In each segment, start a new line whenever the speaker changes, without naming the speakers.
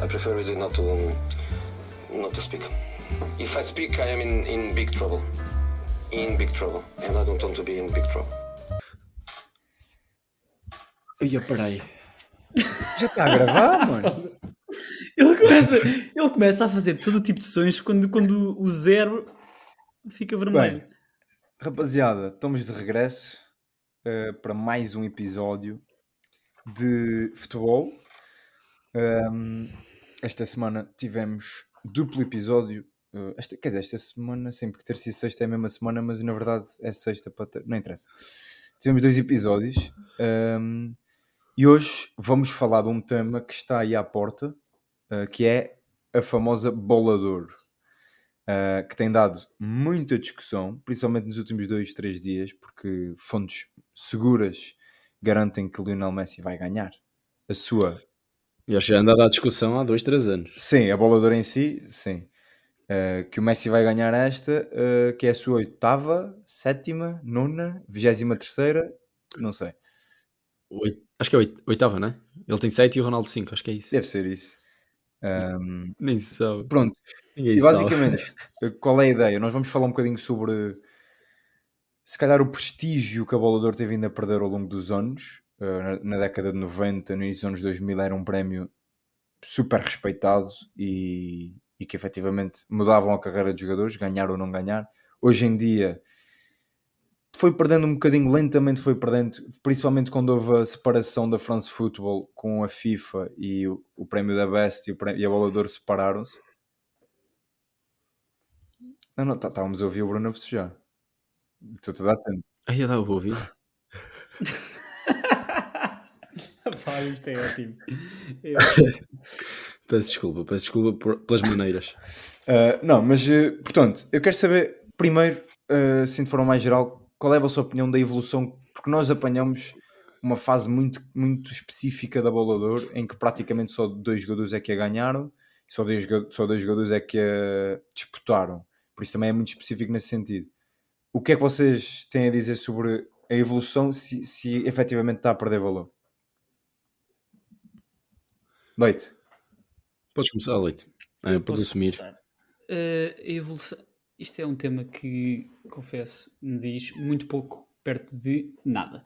I prefer really not to um, not to speak. If I speak, I am in, in big trouble. In big trouble, and I don't want to be in big trouble.
Ia, peraí.
Já está a gravar, mano?
Ele começa, ele começa a fazer todo o tipo de sons quando, quando o zero fica vermelho.
Bem, rapaziada, estamos de regresso uh, para mais um episódio de futebol. Um, esta semana tivemos duplo episódio. Uh, esta, quer dizer, esta semana, sempre que terça e sexta é a mesma semana, mas na verdade é sexta para ter... não interessa. Tivemos dois episódios um, e hoje vamos falar de um tema que está aí à porta, uh, que é a famosa bolador. Uh, que tem dado muita discussão, principalmente nos últimos dois, três dias, porque fontes seguras garantem que Lionel Messi vai ganhar a sua.
E acho que já anda a dar discussão há dois, três anos.
Sim, a boladora em si, sim. Uh, que o Messi vai ganhar esta, uh, que é a sua oitava, sétima, nona, vigésima terceira, não sei.
Oito, acho que é oitava, não é? Ele tem sete e o Ronaldo cinco, acho que é isso.
Deve ser isso. Um,
Nem sabe.
Pronto.
Ninguém
e basicamente, qual é a ideia? Nós vamos falar um bocadinho sobre se calhar o prestígio que a Bolador teve vindo a perder ao longo dos anos. Uh, na, década de 90, no início dos anos 2000, era um prémio super respeitado e, e que efetivamente mudavam a carreira de jogadores, ganhar ou não ganhar. Hoje em dia foi perdendo um bocadinho, lentamente foi perdendo, principalmente quando houve a separação da France Football com a FIFA e o, o prémio da Best e, o prémio, e a Bolador separaram-se não, não, tá, estávamos a ouvir o Bruno a bocejar. Estou-te a dar tempo.
Aí eu dava a ouvir.
Pá, isto é ótimo. Eu...
peço desculpa, peço desculpa por, pelas maneiras.
Uh, não, mas, uh, portanto, eu quero saber, primeiro, uh, se de forma mais geral, qual é a vossa opinião da evolução, porque nós apanhamos uma fase muito, muito específica da Bolador, em que praticamente só dois jogadores é que a ganharam, e só dois, só dois jogadores é que a disputaram. Por isso também é muito específico nesse sentido. O que é que vocês têm a dizer sobre a evolução se, se efetivamente está a perder valor? Leite.
Podes começar, Leite. É, pode assumir.
Uh, a evolução. Isto é um tema que, confesso, me diz muito pouco perto de nada.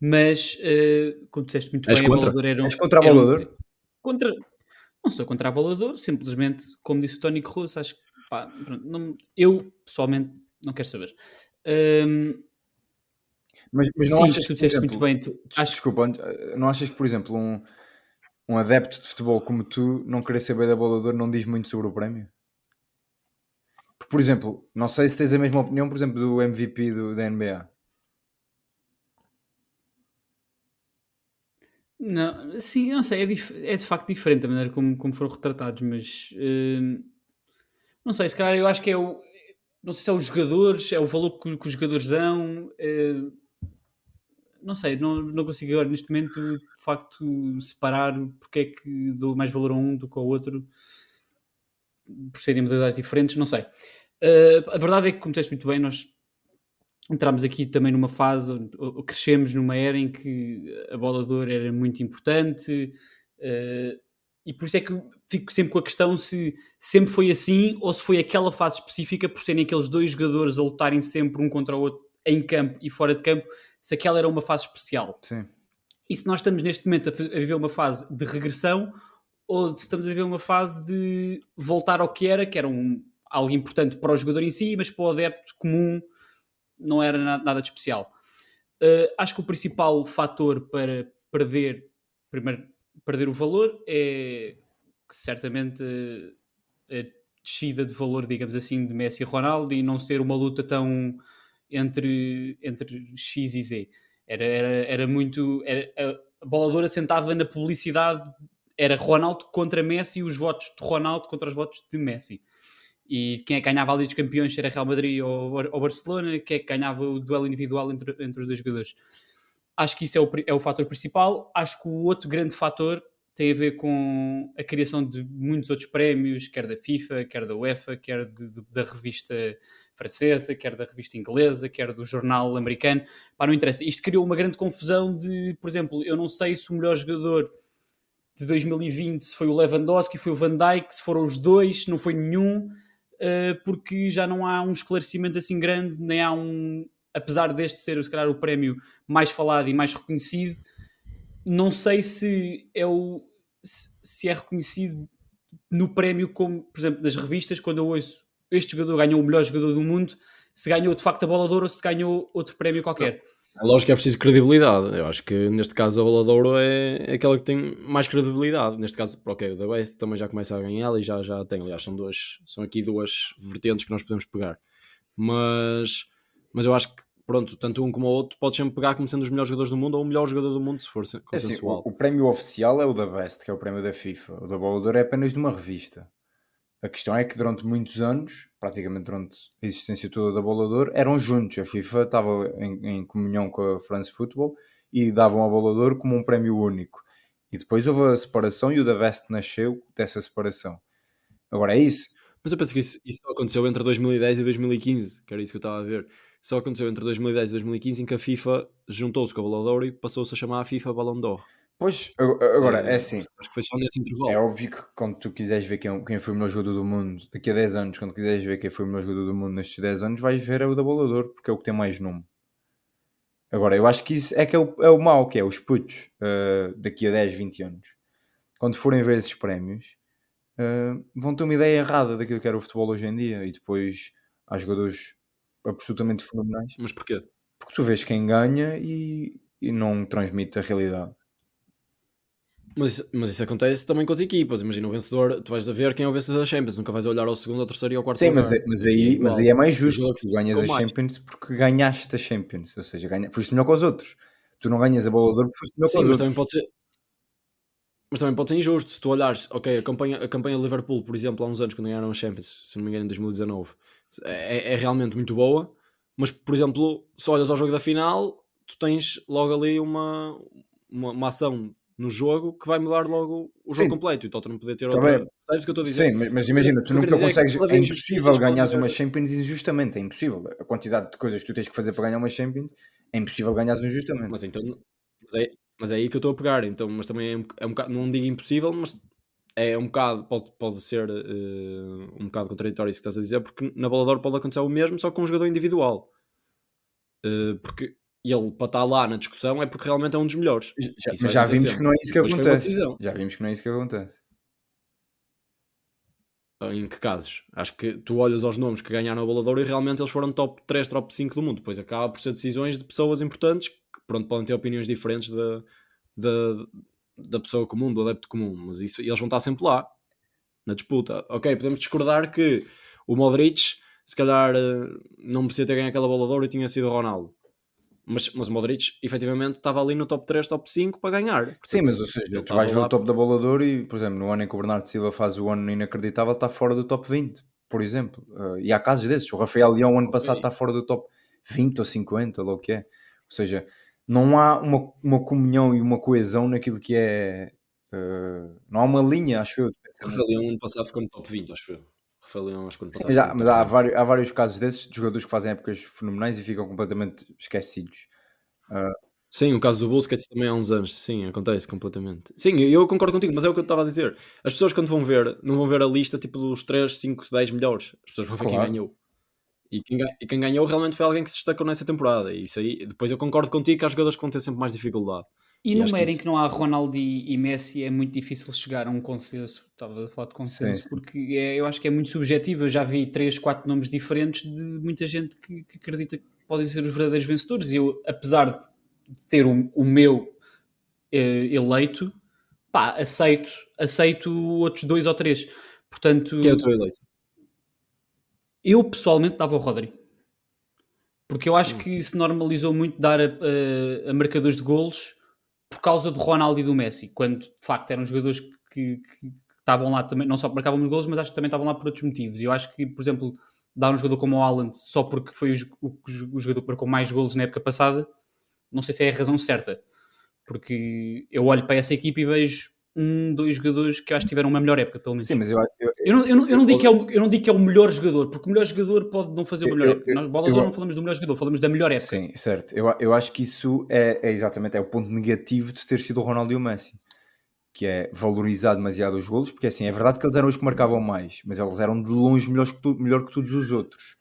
Mas, uh, como disseste muito
És
bem,
contra?
a bolador era um.
És contra a bolador?
Um, contra. Não sou contra a bolador, simplesmente, como disse o Tony Cruz, acho que Pá, pronto, não, eu pessoalmente não quero saber. Um,
mas, mas não
sim,
achas
que tu disseste muito bem. Tu,
acho... Desculpa, não achas que, por exemplo, um, um adepto de futebol como tu não querer saber da bolador não diz muito sobre o prémio? Por exemplo, não sei se tens a mesma opinião, por exemplo, do MVP do, da NBA.
Não, sim, não sei, é, é, de facto diferente a maneira como, como foram retratados, mas uh, não sei, se calhar eu acho que é o. Não sei se é os jogadores, é o valor que, que os jogadores dão. É, não sei, não, não consigo agora neste momento de facto separar porque é que dou mais valor a um do que ao outro por serem modalidades diferentes, não sei. Uh, a verdade é que, como disseste muito bem, nós entramos aqui também numa fase, ou crescemos numa era em que a bola de ouro era muito importante. Uh, e por isso é que fico sempre com a questão se sempre foi assim ou se foi aquela fase específica por serem aqueles dois jogadores a lutarem sempre um contra o outro em campo e fora de campo, se aquela era uma fase especial.
Sim.
E se nós estamos neste momento a, a viver uma fase de regressão ou se estamos a viver uma fase de voltar ao que era, que era um, algo importante para o jogador em si, mas para o adepto comum não era nada, nada de especial. Uh, acho que o principal fator para perder, primeiro, perder o valor é certamente a descida de valor, digamos assim, de Messi e Ronaldo e não ser uma luta tão entre, entre X e Z. Era, era, era muito. Era, a boladora sentava na publicidade, era Ronaldo contra Messi e os votos de Ronaldo contra os votos de Messi. E quem é que ganhava a Liga dos Campeões era Real Madrid ou, ou Barcelona, quem é que ganhava o duelo individual entre, entre os dois jogadores. Acho que isso é o, é o fator principal. Acho que o outro grande fator tem a ver com a criação de muitos outros prémios, quer da FIFA, quer da UEFA, quer de, de, da revista francesa, quer da revista inglesa, quer do jornal americano. Pá, não interessa. Isto criou uma grande confusão de, por exemplo, eu não sei se o melhor jogador de 2020 se foi o Lewandowski, foi o Van Dijk, se foram os dois, não foi nenhum, uh, porque já não há um esclarecimento assim grande, nem há um. Apesar deste ser, se calhar, o prémio mais falado e mais reconhecido, não sei se é, o, se é reconhecido no prémio, como, por exemplo, das revistas, quando eu ouço este jogador ganhou o melhor jogador do mundo, se ganhou de facto a bola de ouro ou se ganhou outro prémio qualquer.
É lógico que é preciso credibilidade. Eu acho que neste caso a bola de ouro é, aquela que tem mais credibilidade. Neste caso, ok, o da West também já começa a ganhar e já, já tem. Aliás, são, duas, são aqui duas vertentes que nós podemos pegar. Mas, mas eu acho que pronto, tanto um como o outro pode sempre pegar como sendo os melhores jogadores do mundo ou o melhor jogador do mundo, se for consensual. É assim,
o, o, prémio oficial é o da Best, que é o prémio da FIFA. O da Bola de Ouro é apenas de uma revista. A questão é que durante muitos anos, praticamente durante a existência toda da Bolador, eram juntos. A FIFA estava em, em, comunhão com a France Football e davam a Bolador como um prémio único. E depois houve a separação e o da Best nasceu dessa separação. Agora é isso.
Mas eu penso que isso, isso aconteceu entre 2010 e 2015, que era isso que eu estava a ver. Só aconteceu entre 2010 e 2015 em que a FIFA juntou-se com a Bolador e passou-se a chamar a FIFA Ballon d'Or.
Pois, agora, é, é assim.
Acho que foi só nesse intervalo.
É óbvio que quando tu quiseres ver quem, quem foi o melhor jogador do mundo, daqui a 10 anos, quando quiseres ver quem foi o melhor jogador do mundo nestes 10 anos, vais ver é o da Bolador, porque é o que tem mais nome. Agora, eu acho que isso é que é o, é o mau, que é os putos, uh, daqui a 10, 20 anos. Quando forem ver esses prémios, uh, vão ter uma ideia errada daquilo que era o futebol hoje em dia. E depois há jogadores absolutamente fenomenais.
Mas porquê?
Porque tu vês quem ganha e, e não transmite a realidade.
Mas, mas isso acontece também com as equipas. Imagina o vencedor, tu vais a ver quem é o vencedor da Champions, nunca vais olhar ao segundo, ao terceiro e ao quarto
Sim, mas, é, mas, aí, mas aí é mais justo que tu ganhas a Champions porque ganhaste a Champions, ou seja, ganha, foste melhor com os outros. Tu não ganhas a bola de porque foste melhor
Sim, com os mas outros. Também pode ser, mas também pode ser injusto. Se tu olhares, ok, a campanha, a campanha de Liverpool, por exemplo, há uns anos, quando ganharam a Champions, se não me engano, em 2019, é, é realmente muito boa, mas por exemplo, se olhas ao jogo da final, tu tens logo ali uma, uma, uma ação no jogo que vai mudar logo o jogo Sim. completo e o Tottenham poder ter outra. Sabes o que eu estou a dizer?
Sim, mas, imagina, tu nunca consegues. É, é impossível ganhar uma Champions injustamente. É impossível. A quantidade de coisas que tu tens que fazer para ganhar uma Champions é impossível ganhar injustamente.
Mas então. Mas é, mas é aí que eu estou a pegar. Então, mas também é um, é um bocado. Não digo impossível, mas é um bocado. Pode, pode ser uh, um bocado contraditório isso que estás a dizer, porque na Balador pode acontecer o mesmo, só com um jogador individual. Uh, porque e ele para estar lá na discussão é porque realmente é um dos melhores.
Já, mas já vimos que não é isso que acontece. Já vimos que não é isso que acontece.
Em que casos? Acho que tu olhas aos nomes que ganharam a bolador e realmente eles foram top 3, top 5 do mundo. Depois acaba por ser decisões de pessoas importantes que pronto, podem ter opiniões diferentes da, da, da pessoa comum, do adepto comum. Mas isso, eles vão estar sempre lá na disputa. Ok, podemos discordar que o Modric se calhar eh, não merecia ter ganho aquela boladora e tinha sido o Ronaldo mas, mas o Modric efetivamente estava ali no top 3, top 5 para ganhar. Portanto,
Sim, mas ou seja, tu vais ver lá... o top da bolador e, por exemplo, no ano em que o Bernardo Silva faz o ano inacreditável, está fora do top 20, por exemplo. Uh, e há casos desses. O Rafael Leão, ano passado, está fora do top 20 ou 50, ou o que é. Ou seja, não há uma, uma comunhão e uma coesão naquilo que é. Uh, não há uma linha, acho eu.
O Rafael Leão, ano passado, ficou no top 20, acho eu. Leão, acho que
Sim, mas, há, mas há, vários, há vários casos desses de jogadores que fazem épocas fenomenais e ficam completamente esquecidos. Uh...
Sim, o caso do Busquets também há uns anos, sim, acontece completamente. Sim, eu concordo contigo, mas é o que eu estava a dizer. As pessoas quando vão ver, não vão ver a lista tipo dos 3, 5, 10 melhores. As pessoas vão ver claro. quem ganhou. E quem, e quem, ganhou realmente foi alguém que se destacou nessa temporada. E isso aí, depois eu concordo contigo que há jogadores que vão ter sempre mais dificuldade.
E, e numa era em que não há Ronaldo e, Messi é muito difícil chegar a um consenso. Estava a falar de consenso, sim, sim. porque é, eu acho que é muito subjetivo. Eu já vi 3, 4 nomes diferentes de muita gente que, que acredita que podem ser os verdadeiros vencedores. E eu, apesar de, de ter o, o meu eh, eleito, pá, aceito, aceito outros dois ou três. Portanto,
Quem é o teu eleito?
Eu pessoalmente dava o Rodri. Porque eu acho hum. que se normalizou muito dar a, a, a marcadores de golos por causa do Ronaldo e do Messi, quando de facto eram jogadores que, que, que estavam lá também, não só marcavam os golos, mas acho que também estavam lá por outros motivos. E eu acho que, por exemplo, dar um jogador como o Haaland só porque foi o, o, o jogador que marcou mais golos na época passada, não sei se é a razão certa. Porque eu olho para essa equipe e vejo um, dois jogadores que acho que tiveram uma melhor época, pelo menos.
Sim, mas eu,
eu, eu, não, eu, não, eu, não, digo que é o, eu não digo que é o melhor jogador, porque o melhor jogador pode não fazer o melhor época. Nós, bola não falamos do melhor jogador, falamos da melhor época.
Sim, certo. Eu, eu acho que isso é, é exatamente é o ponto negativo de ter sido o Ronaldo e o Messi. que é valorizar demasiado os golos, porque assim, é verdade que eles eram os que marcavam mais, mas eles eram de longe melhores que tu, melhor que todos os outros.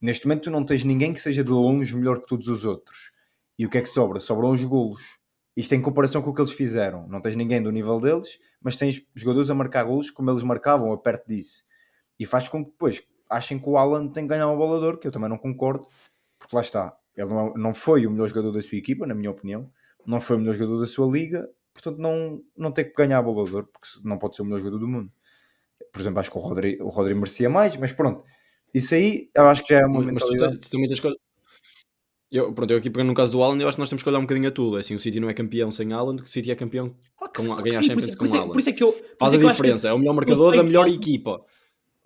Neste momento tu não tens ninguém que seja de longe melhor que todos os outros. E o que é que sobra? Sobram os golos. Isto em comparação com o que eles fizeram. Não tens ninguém do nível deles, mas tens jogadores a marcar golos como eles marcavam, a perto disso. E faz com que depois achem que o Alan tem que ganhar o bolador, que eu também não concordo, porque lá está. Ele não, não foi o melhor jogador da sua equipa, na minha opinião. Não foi o melhor jogador da sua liga, portanto não, não tem que ganhar o bolador, porque não pode ser o melhor jogador do mundo. Por exemplo, acho que o Rodri, o Rodri merecia mais, mas pronto. Isso aí eu acho que já é uma
Mas tu,
mentalidade.
tu também tens que. Eu, pronto, eu aqui pegando no caso do Alan, eu acho que nós temos que olhar um bocadinho a tudo. É Assim, o City não é campeão sem Alan, o City é campeão
Claro
com,
sim,
a
claro que
ganhar
sim,
Champions
por isso-
com
isso é-
Alan.
Por isso é que eu.
Faz
é
a
que que
diferença, é o melhor marcador da melhor equipa.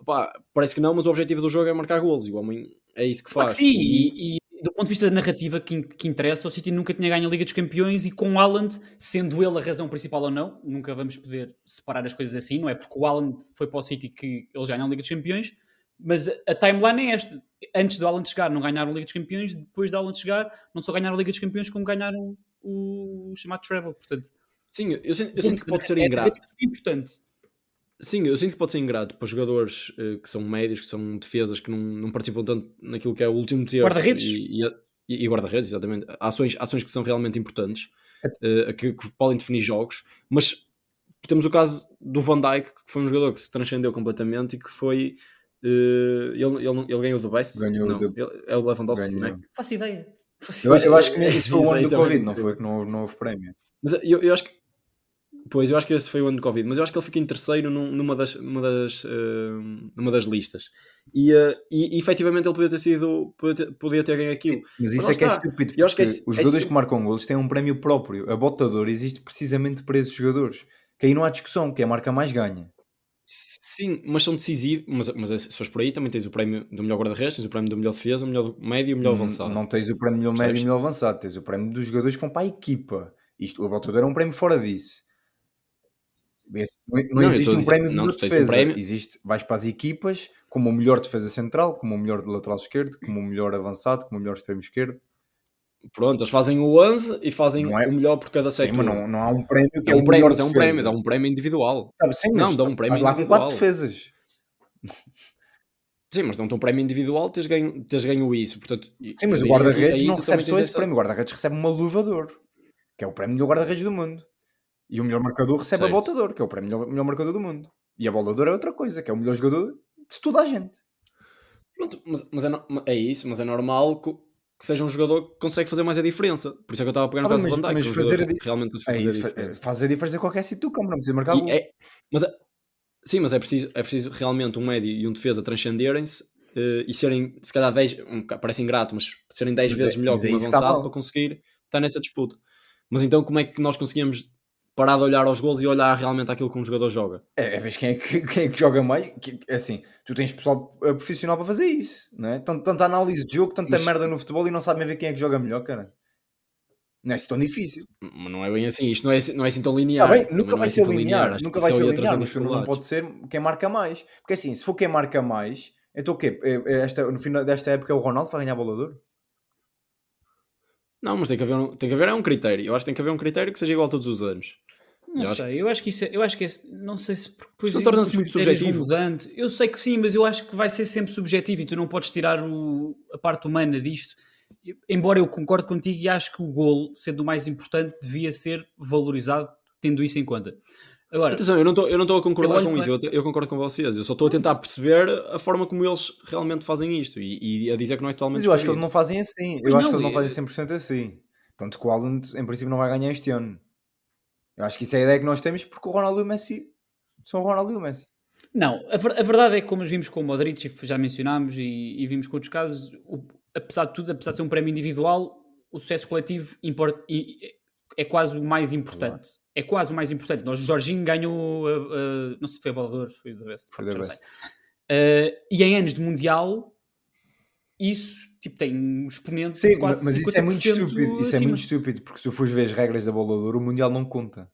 Pá, parece que não, mas o objetivo do jogo é marcar golos e o homem é isso que
Claro
faz.
que sim, e, e do ponto de vista da narrativa que, que interessa, o City nunca tinha ganho a Liga dos Campeões e com o Haaland, sendo ele a razão principal ou não, nunca vamos poder separar as coisas assim, não é porque o Haaland foi para o City que eles ganham a Liga dos Campeões, mas a, timeline é esta. Antes do Haaland chegar não ganharam a Liga dos Campeões, depois do Haaland chegar não só ganharam a Liga dos Campeões como ganharam o, chamado treble, portanto...
Sim, eu sinto, eu sinto que pode ser
é
ingrato.
importante.
Sim, eu sinto que pode ser ingrato para jogadores eh, que são médios, que são defesas, que não, não participam tanto naquilo que é o último terço.
Guarda-redes.
E, e, e guarda-redes, exatamente. Ações, ações que são realmente importantes, eh, que, que podem definir jogos. Mas temos o caso do Van Dijk, que foi um jogador que se transcendeu completamente e que foi... eh, ele, ele, ele ganhou o Best?
Ganhou
não,
o The-
ele- é o Lewandowski,
Ganhou.
não é?
Faço ideia. Faço
Eu,
ideia.
eu acho que isso foi o ano do. Covid, não foi? Que não, não houve prémio.
Mas eu, eu acho que. Pois, eu acho que esse foi o ano de Covid, mas eu acho que ele fica em terceiro num- numa das, numa das, eh, numa das listas. E, eh, e, e efetivamente ele podia ter sido. Podia ter, podia ter ganho aquilo.
Mas
Mas
isso
lá
é que é estúpido,
Eu acho que é-
os
é
jogadores
sim-
que marcam golos têm um prémio próprio. A botador existe precisamente para esses jogadores. Que aí não há discussão, que é a marca mais ganha.
Sim, mas são decisivos. Mas, mas se fores por aí, também tens o prémio do melhor guarda-redes, tens o prémio do melhor defesa, o melhor médio e o melhor
Não-
avançado.
Não tens o prémio melhor médio e melhor avançado, tens o prémio dos jogadores que vão para a equipa. Isto, o botador é um prémio fora disso. Esse- não, não
Não,
existe um prémio de
não, tens um
defesa.
prémio-
Existe, vais para as equipas como o melhor defesa central, como o melhor lateral esquerdo, como o melhor avançado, como o melhor extremo esquerdo.
Pronto, eles fazem o 11 e fazem
Não é-
o melhor por cada
Sim,
setor.
mas não, não há um prémio que
é
é,
um prémio, mas é um prémio, dá um prémio individual.
Sabe, sim,
Não,
mas
dá um prémio
vais lá com quatro defesas.
Sim, mas dão-te um prémio individual, tens ganho, tens ganho isso. Portanto,
Sim, mas o guarda-redes não recebe só esse prémio. O guarda-redes recebe uma luva de ouro, que é o prémio do guarda-redes do mundo. E o melhor marcador recebe a
Certo.
volta de ouro, que é o prémio melhor marcador do mundo. E a bola de ouro é outra coisa, que é o melhor jogador de toda a gente.
Pronto, mas, mas é, é isso, mas é normal que, que seja um jogador que consegue fazer mais a diferença. Por isso é que eu estava a pegar no
Ah,
caso
mas-
do Van Dijk,
mas fazer a
realmente conseguiu
É
fazer
isso,
a diferença.
faz a diferença em qualquer sítio do campo, não precisa marcar gol.
é- mas é- sim, mas é preciso, é preciso realmente um médio e um defesa transcenderem-se eh, e serem, se calhar, 10, um, parece ingrato, mas serem 10
Mas é-
vezes melhor que
é
um
que
avançado para conseguir estar nessa disputa. Mas então, como é que nós conseguimos parar de olhar aos gols e olhar realmente aquilo que um jogador joga?
É, é vez quem é que, quem é que joga mais. Que, assim, tu tens pessoal eh, profissional para fazer isso, não é? Tant- Tanta análise de jogo, tanta
Mas-
merda no futebol e não sabem ver quem é que joga melhor, cara. Não é assim tão difícil.
Mas não é bem assim, isto não é, assim- não é assim tão linear.
bem,
Também
nunca
é
vai
assim
ser linear,
Acho
nunca vai ser linear, mas não pode ser quem marca mais. Porque assim, se for quem marca mais, então o quê? É- é Esta, no final desta época é o Ronaldo vai ganhar bola de ouro?
Não, mas tem que haver tem que haver é um critério. Eu acho que tem que haver um critério que seja igual todos os anos.
Não
Eu acho
sei, eu acho que isso é, eu acho que é, não sei se porque depois
Isto torna-se muito subjetivo.
mudando. Eu sei que sim, mas eu acho que vai ser sempre subjetivo e tu não podes tirar o- a parte humana disto. Embora eu concorde contigo e acho que o golo, sendo o mais importante, devia ser valorizado tendo isso em conta. Agora,
Atenção, eu não estou eu não estou a concordar com
para-
isso, eu, eu concordo com vocês. Eu só estou a tentar perceber a forma como eles realmente fazem isto e, e a dizer que não é totalmente
Mas eu acho que eles não fazem assim.
Mas
eu acho
não,
que eles não fazem 100% assim. Tanto que o Haaland, em princípio, não vai ganhar este ano. Eu acho que isso é a ideia que nós temos porque o Ronaldo e o Messi são o Ronaldo e o Messi.
Não, a, ver- a verdade é que, como vimos com o Modric, e já mencionámos, e, e vimos com outros casos, o- apesar de tudo, apesar de ser um prémio individual, o sucesso coletivo importa, e- é quase o mais importante. É quase o mais importante. Nós, o Jorginho ganhou, uh, uh, não sei se foi a bolador, foi da Best.
Foi da Best.
Uh, e em anos de Mundial, isso tipo, tem um exponente
Sim,
quase
mas isso é muito
50%
estúpido. Isso é
acima.
muito estúpido porque se tu fores ver as regras da bola de ouro, o Mundial não conta.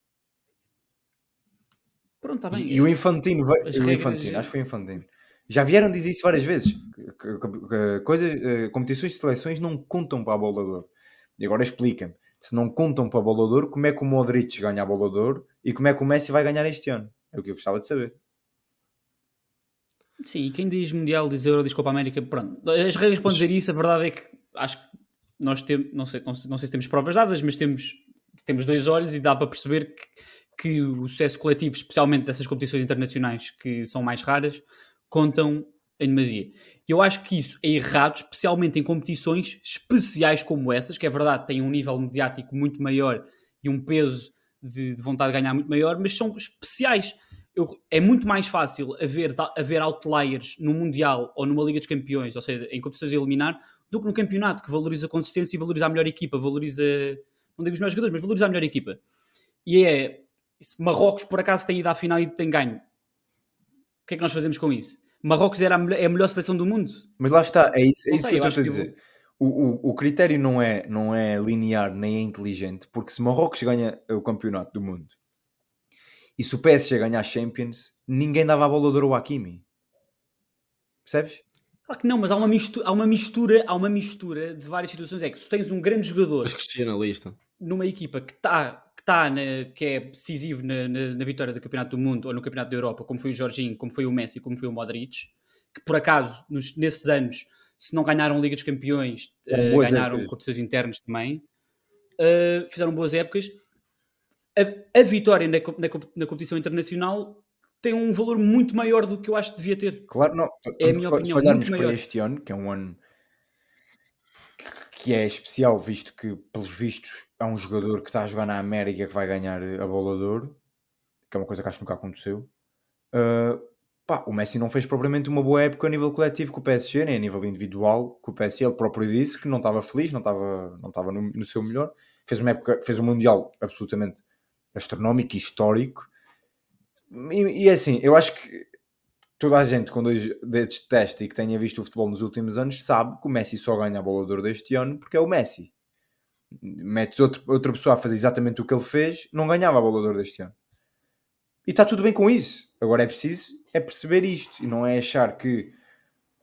Pronto, está bem.
E, e o Infantino,
As
o
regras-
Infantino, acho que foi o Infantino. Já vieram dizer isso várias vezes. Coisas, eh, competições de seleções não contam para a bola de ouro. E agora explica-me. Se não contam para Bola de Ouro, como é que o Modric ganha a Bola de Ouro e como é que o Messi vai ganhar este ano? É o que eu gostava de saber.
Sim, e quem diz Mundial, diz Euro, diz Copa América, pronto. As regras podem dizer isso, a verdade é que acho que nós temos, não sei, não sei, não sei se temos provas dadas, mas temos, temos dois olhos e dá para perceber que, que o sucesso coletivo, especialmente dessas competições internacionais que são mais raras, contam em demasia. E eu acho que isso é errado, especialmente em competições especiais como essas, que é verdade, têm um nível mediático muito maior e um peso de, de vontade de ganhar muito maior, mas são especiais eu, é muito mais fácil haver, haver outliers no Mundial ou numa Liga dos Campeões, ou seja, em competições a eliminar, do que no campeonato, que valoriza a consistência e valoriza a melhor equipa, valoriza, não digo os melhores jogadores, mas valoriza a melhor equipa. E é, se Marrocos por acaso tem ido à final e tem ganho, o que é que nós fazemos com isso? Marrocos era a melhor, é a melhor seleção do mundo?
Mas lá está, é isso, é isso sei, que eu estou a dizer. Eu... O, o, o, critério não é, não é linear nem é inteligente, porque se Marrocos ganha o campeonato do mundo e se o PSG ganhar Champions, ninguém dava a bola de ouro ao Hakimi. Percebes?
Claro que não, mas há uma mistura, há uma mistura, há uma mistura de várias situações. É que se tens um grande jogador
que na lista.
numa equipa que está que, tá que é decisivo na, na, na, vitória do Campeonato do Mundo ou no Campeonato da Europa, como foi o Jorginho, como foi o Messi, como foi o Modric, que por acaso nos, nesses anos, se não ganharam Liga dos Campeões, uh, ganharam competições internas também, uh, fizeram boas épocas a, a vitória na, na, na, competição internacional tem um valor muito maior do que eu acho que devia ter.
Claro, não. É a minha opinião. Se olharmos para este ano, que é um ano que é especial, visto que, pelos vistos, há um jogador que está a jogar na América que vai ganhar a bola de ouro, que é uma coisa que acho que nunca aconteceu. Uh, pá, o Messi não fez propriamente uma boa época a nível coletivo com o PSG, nem a nível individual com o PSG. Ele próprio disse que não estava feliz, não estava, não estava no, no seu melhor. Fez uma época, fez um Mundial absolutamente astronómico e histórico. E, e é assim, eu acho que toda a gente com dois dedos de teste e que tenha visto o futebol nos últimos anos sabe que o Messi só ganha a bola de ouro deste ano porque é o Messi. Metes outro, outra pessoa a fazer exatamente o que ele fez, não ganhava a bola de ouro deste ano. E está tudo bem com isso. Agora é preciso é perceber isto e não é achar que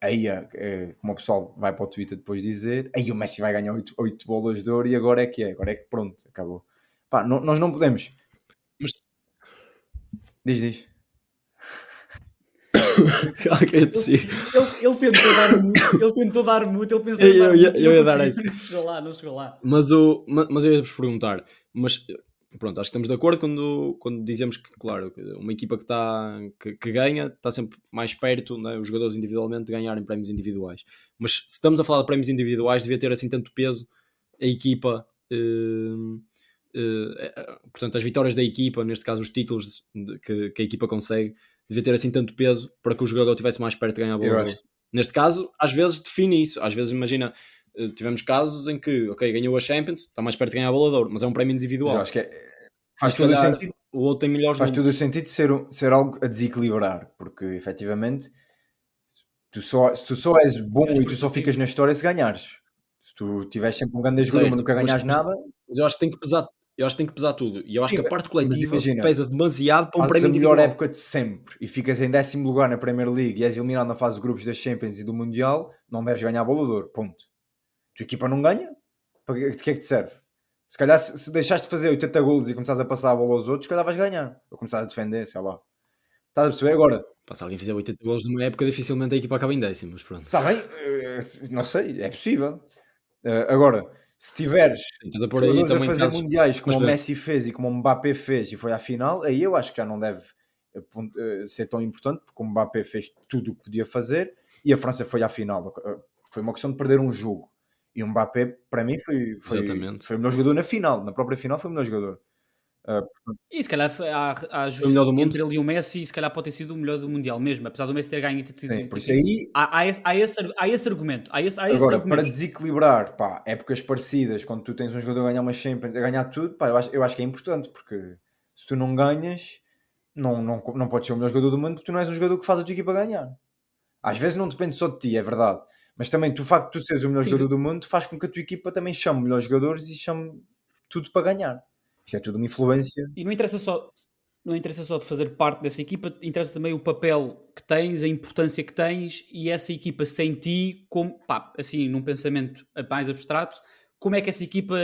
aí, é, como o pessoal vai para o Twitter depois dizer, aí o Messi vai ganhar 8, 8 bolas de ouro e agora é que é, agora é que pronto, acabou. Pá, não, nós não podemos. Diz, diz.
que
ele, ele, tentou dar muito, ele tentou dar muito, ele pensou
eu, eu, eu, eu ia dar
isso. Não chegou lá, não chegou lá.
Mas, o, mas, eu ia-vos perguntar, mas pronto, acho que estamos de acordo quando, quando dizemos que, claro, uma equipa que, tá, que, que ganha está sempre mais perto, né, os jogadores individualmente, de ganharem prémios individuais. Mas se estamos a falar de prémios individuais, devia ter assim tanto peso a equipa. Eh, portanto, as vitórias da equipa, neste caso os títulos que, que, a equipa consegue, devia ter assim tanto peso para que o jogador estivesse mais perto de ganhar a bola. Neste caso, às vezes define isso. Às vezes, imagina, uh, tivemos casos em que, ok, ganhou a Champions, está mais perto de ganhar a bola de ouro, mas é um prémio individual.
Mas acho que é, faz todo o sentido.
O outro tem melhores
Faz todo o sentido ser, ser algo a desequilibrar, porque efetivamente tu só, se tu só és bom e tu só ficas na história se ganhares. Se tu tiveres sempre um grande jogador, mas nunca ganhas nada.
Mas eu acho que tem que pesar eu acho que tem que pesar tudo. E eu acho Sim, que a parte coletiva imagina, pesa demasiado para um prémio a melhor
época de sempre e ficas em décimo lugar na Premier League e és eliminado na fase de grupos das Champions e do Mundial, não deves ganhar a bola de ouro. Ponto. Tua equipa não ganha, de que é que te serve? Se calhar se, se deixaste de fazer 80 golos e começares a passar a bola aos outros, se calhar vais ganhar. Ou começares a defender, sei lá. Estás a perceber agora?
Se alguém fizer 80 golos numa época, dificilmente a equipa acaba em décimo, mas pronto.
Está bem, eh, não sei, é possível. Uh, agora, se tiveres
a, por aí,
a fazer estás... mundiais como o Messi fez e como o Mbappé fez e foi à final, aí eu acho que já não deve eh, eh, ser tão importante, porque o Mbappé fez tudo o que podia fazer e a França foi à final. Eh, foi uma questão de perder um jogo. E o Mbappé, para mim, foi, foi, foi o melhor jogador na final. Na própria final foi o melhor jogador.
Uh, e se calhar há, há o melhor do mundo. entre ele e o Messi, se calhar pode ter sido o melhor do Mundial mesmo, apesar do Messi ter ganho. Ter,
Sim, por isso aí,
há, há, esse, há, esse, há esse argumento. Há esse, há esse
agora,
argumento.
para desequilibrar pá, épocas parecidas, quando tu tens um jogador a ganhar uma Champions, a ganhar tudo, pá, eu, acho, eu acho que é importante, porque se tu não ganhas, não, não, não podes ser o melhor jogador do mundo, porque tu não és um jogador que faz a tua equipa ganhar. Às vezes não depende só de ti, é verdade. Mas também tu, o facto de tu seres o melhor Sim. jogador do mundo faz com que a tua equipa também chame melhores jogadores e chame tudo para ganhar. Isto é tudo uma influência.
E não interessa só, não interessa só fazer parte dessa equipa, interessa também o papel que tens, a importância que tens e essa equipa sem ti, como, pá, assim, num pensamento mais abstrato, como é que essa equipa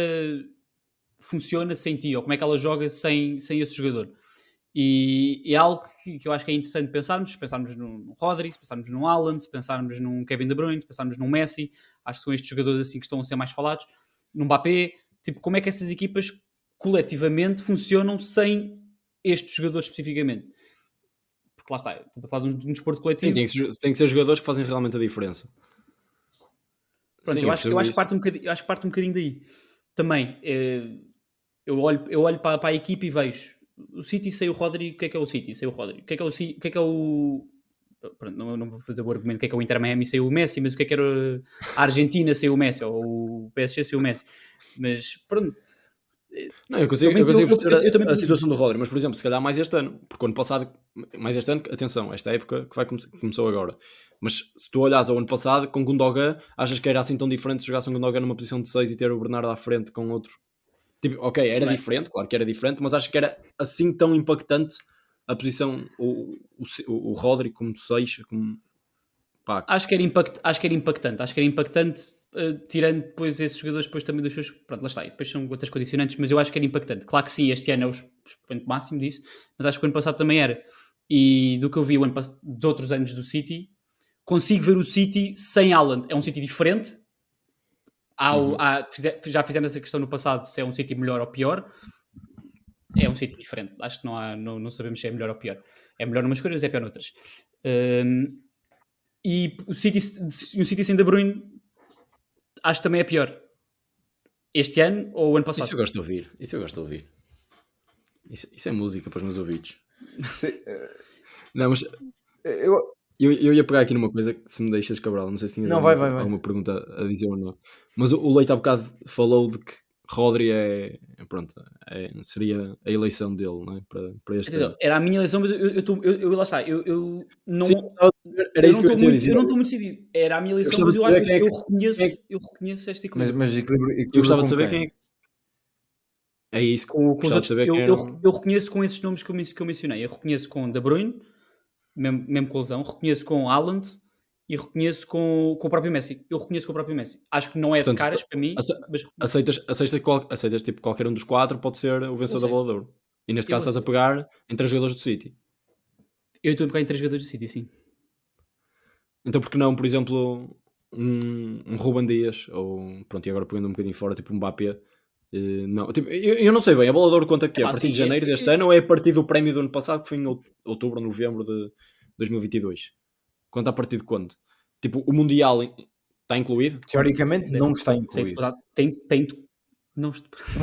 funciona sem ti, ou como é que ela joga sem, sem esse jogador. E é algo que, que eu acho que é interessante pensarmos, pensarmos no Rodri, pensarmos no se pensarmos num Kevin De Bruyne, pensarmos no Messi, acho que são estes jogadores assim que estão a ser mais falados, no Mbappé, tipo, como é que essas equipas coletivamente funcionam sem estes jogadores especificamente? Porque lá está, estamos a falar de um, de desporto coletivo.
Sim, tem que, ser- tem que ser jogadores que fazem realmente a diferença.
Pronto,
Sim,
eu, acho, eu, acho que parte um bocadinho, eu acho que parte um bocadinho daí. Também, eh, eu olho, eu olho para, para a equipe e vejo o City sem o Rodri, o que é que é o City sem o Rodri? O que é que é o, o, que é que é o pronto, não, não vou fazer o argumento o que é que é o Inter Miami sem o Messi, mas o que é que era a Argentina sem o Messi, ou o PSG sem o Messi. Mas pronto,
Não, eu consigo, eu consigo
eu- eu- eu
a-
também
a, situação do Rodri, mas por exemplo, se calhar mais este ano, porque o ano passado, mais este ano, atenção, esta época que vai come- começou agora. Mas se tu olhas ao ano passado, com Gundogan, achas que era assim tão diferente se jogasse um Gundogan numa posição de 6 e ter o Bernardo à frente com outro? Tipo, ok, era
Bem.
diferente, claro que era diferente, mas acho que era assim tão impactante a posição, o, o, o, o Rodri como 6, como. Pá,
acho que era, impact, acho que era impactante. Acho que era impactante, eh, tirando depois esses jogadores depois também dos seus. Pronto, lá está. E depois são outras condicionantes, mas eu acho que era impactante. Claro que sim, este ano é o expoente máximo disso, mas acho que o ano passado também era. E do que eu vi o ano pass- de outros anos do City, consigo ver o City sem Haaland. É um City diferente. Há o- há- já fizemos essa questão no passado se é um City melhor ou pior. É um City diferente. Acho que não, há, não, não sabemos se é melhor ou pior. É melhor numas coisas, é pior noutras. Hum, e o City, o City sem De Bruyne acho que também é pior. Este ano ou o ano passado?
isso eu gosto de ouvir. Isso eu gosto de ouvir. Isso, isso é música para os meus ouvidos.
Sim, eh,
Não, mas
eu,
Eu, eu ia pegar aqui numa coisa que se me deixas, Cabral, não sei se tinhas
Não,
alguma,
vai, vai, vai.
alguma pergunta a dizer ou não. Mas o, o Leite há bocado falou de que Rodri é, é, pronto, é- seria a eleição dele não é? para, para este
Atenção, era a minha eleição, mas eu, eu, tô- eu, eu- lá está, eu, eu não.
Sim, era
eu
isso
não
que eu
muito, não estou muito decidido. Era a minha eleição,
Eu
mas eu,
de
acho-
quem é
eu, reconheço,
é
eu reconheço este
mas,
equilíbrio.
mas equilíbrio, equilíbrio
Eu gostava de saber quem é. É isso que
com, com os
gostava de
outros,
saber
eu,
quem
eu, eu reconheço com esses nomes que eu, que eu mencionei. Eu reconheço com De Bruyne, mesmo, mesmo com lesão, reconheço com Haaland e reconheço com, com o próprio Messi. Eu reconheço com o próprio Messi. Acho que não é
Portanto,
de caras para mim,
ace-
mas
Aceitas, aceitas, qual, aceitas tipo qualquer um dos quatro pode ser o vencedor da bola de ouro. E neste
Eu
caso estás a pegar entre os jogadores do City.
eu estou a pegar em três jogadores do City, sim.
Então por que não, por exemplo, um, um Ruben Dias, ou pronto, e agora pegando um bocadinho fora, tipo um Mbappé, eh, não, tipo, eu, eu não sei bem, a bola de ouro quanto é que é?
Epá,
a partir
sim,
de janeiro
este-
deste ano ou é a partir do prémio do ano passado, que foi em out- outubro, novembro de 2022? Quanto a partir de quando? Tipo, o Mundial está incluído?
Teoricamente não está
Tem,
incluído.
disputado- tem, tem, não,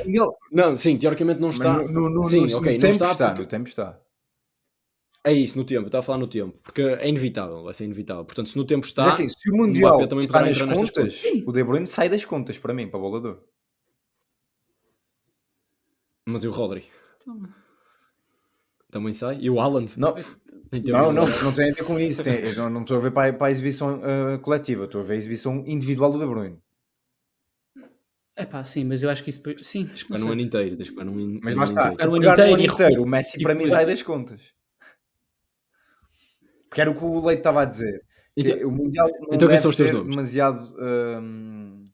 Miguel,
Não, sim, teoricamente não está.
no, no, no,
sim,
no-
ok,
no
não
tempo
está,
está,
porque-
no tempo está.
É isso, no tempo, eu estava a falar no tempo, porque é inevitável, vai ser inevitável. Portanto, se no tempo está,
Mas assim, se o
o
Mundial
Mbappé também
está nas
nestas
contas, o De Bruyne sai das contas para mim, para o bolador.
mas e o Rodri? Também sai? E o Haaland?
Não, Não, não, não tem a ver com isso. Tem- eu não, não estou a ver para, a- para a exibição ah, coletiva, estou a ver a exibição individual do De Bruyne.
É pá, sim, mas eu acho que isso. Sim,
Tens que no ano inteiro, tens que no
Mas lá está,
inteiro.
O ano inteiro
ano
e
inteiro, o Messi
e
para mim
recolher.
sai das contas. Porque era o que o Leite estava a dizer. que
Então-
o Mundial não
então
deve
são os teus
ser
nomes?
demasiado hum,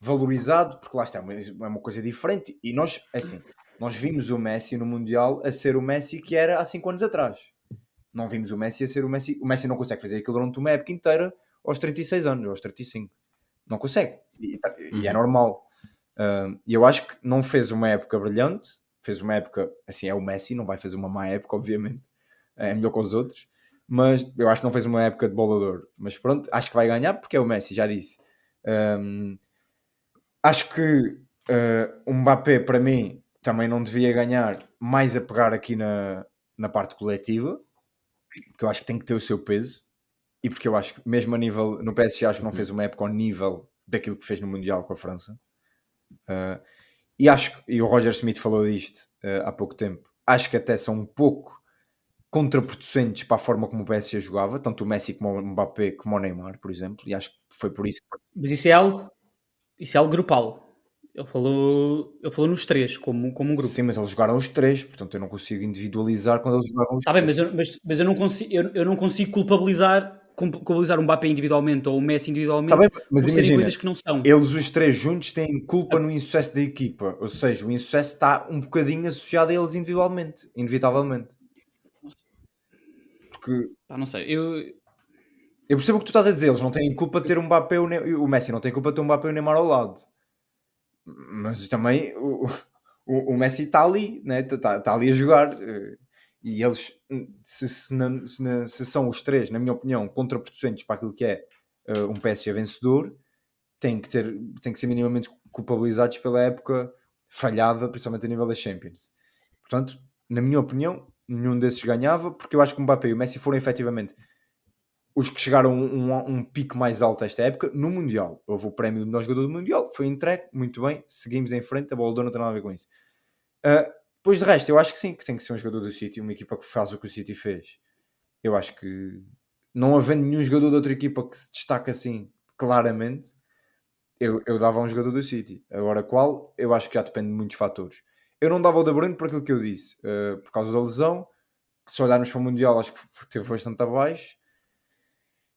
valorizado, porque lá está, é uma- é uma coisa diferente. E nós, é assim, nós vimos o Messi no Mundial a ser o Messi que era há 5 anos atrás. Não vimos o Messi a ser o Messi. O Messi não consegue fazer aquilo durante uma época inteira aos 36 anos, aos 35. Não consegue. E, tá- e é normal. E eu acho que não fez uma época brilhante, fez uma época, assim, é o Messi, não vai fazer uma má época, obviamente. É melhor que os outros. Mas eu acho que não fez uma época de bolador. Mas pronto, acho que vai ganhar porque é o Messi, já disse. Hum, acho que uh, o Mbappé, para mim, também não devia ganhar mais a pegar aqui na, na parte coletiva, porque eu acho que tem que ter o seu peso. E porque eu acho que, mesmo a nível no PSG, acho que não fez uma época ao nível daquilo que fez no Mundial com a França. Uh, e acho que, e o Roger Smith falou disto uh, há pouco tempo, acho que até são um pouco contraproducentes para a forma como o PSG jogava, tanto o Messi como o Mbappé como o Neymar, por exemplo, e acho que foi por isso que
Mas isso é algo. Isso é algo grupal. Ele falou, ele falou nos três, como, como um grupo.
Sim, mas eles jogaram os três, portanto eu não consigo individualizar quando eles jogaram os
Está bem,
três.
mas eu, mas, mas eu, não consigo, eu, eu não consigo culpabilizar culpabilizar um Mbappé individualmente ou o Messi individualmente
Tá bem, mas imagina,
coisas que não são.
eles os três juntos têm culpa no insucesso da equipa. Ou seja, o insucesso está um bocadinho associado a eles individualmente, inevitavelmente. Porque
Pá, não sei, eu,
eu percebo o que tu estás a dizer, eles não têm culpa de ter um Mbappé o Messi não tem culpa de ter um Mbappé e o Neymar ao lado. Mas também o, o, o Messi está ali, né? está, está ali a jogar. eh, E eles, se, se, na- se na- se são os três, na minha opinião, contraproducentes para aquilo que é eh, um PSG vencedor, têm que, ter, têm que ser minimamente culpabilizados pela época falhada, principalmente a nível das Champions. Portanto, na minha opinião, nenhum desses ganhava, porque eu acho que o Mbappé e o Messi foram efetivamente os que chegaram a um, um, um pico mais alto esta época no Mundial. Houve o prémio do melhor jogador do Mundial, foi entregue, muito bem, seguimos em frente, a bola ouro não tem nada a ver com isso. Ah, depois de resto, eu acho que sim, que tem que ser um jogador do City, uma equipa que faz o que o City fez. Eu acho que não havendo nenhum jogador de outra equipa que se destaque assim claramente, eu, eu dava a um jogador do City. Agora, qual? Eu acho que já depende de muitos fatores. Eu não dava o De Bruyne por aquilo que eu disse, ah, por causa da lesão, se olharmos para o Mundial, acho que teve bastante abaixo.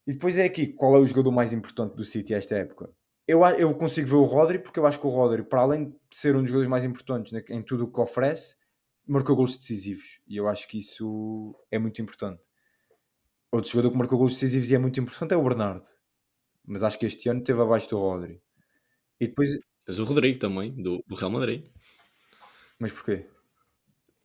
E depois é aqui, qual é o jogador mais importante do City esta época? Eu, eu consigo ver o Rodri, porque eu acho que o Rodri, para além de ser um dos jogadores mais importantes em tudo o que oferece, marcou gols decisivos. E eu acho que isso é muito importante. Outro jogador que marcou gols decisivos e é muito importante é o Bernardo. Mas acho que este ano esteve abaixo do Rodri. E depois...
Tens o Rodrigo também, do, do Real Madrid.
Mas porquê?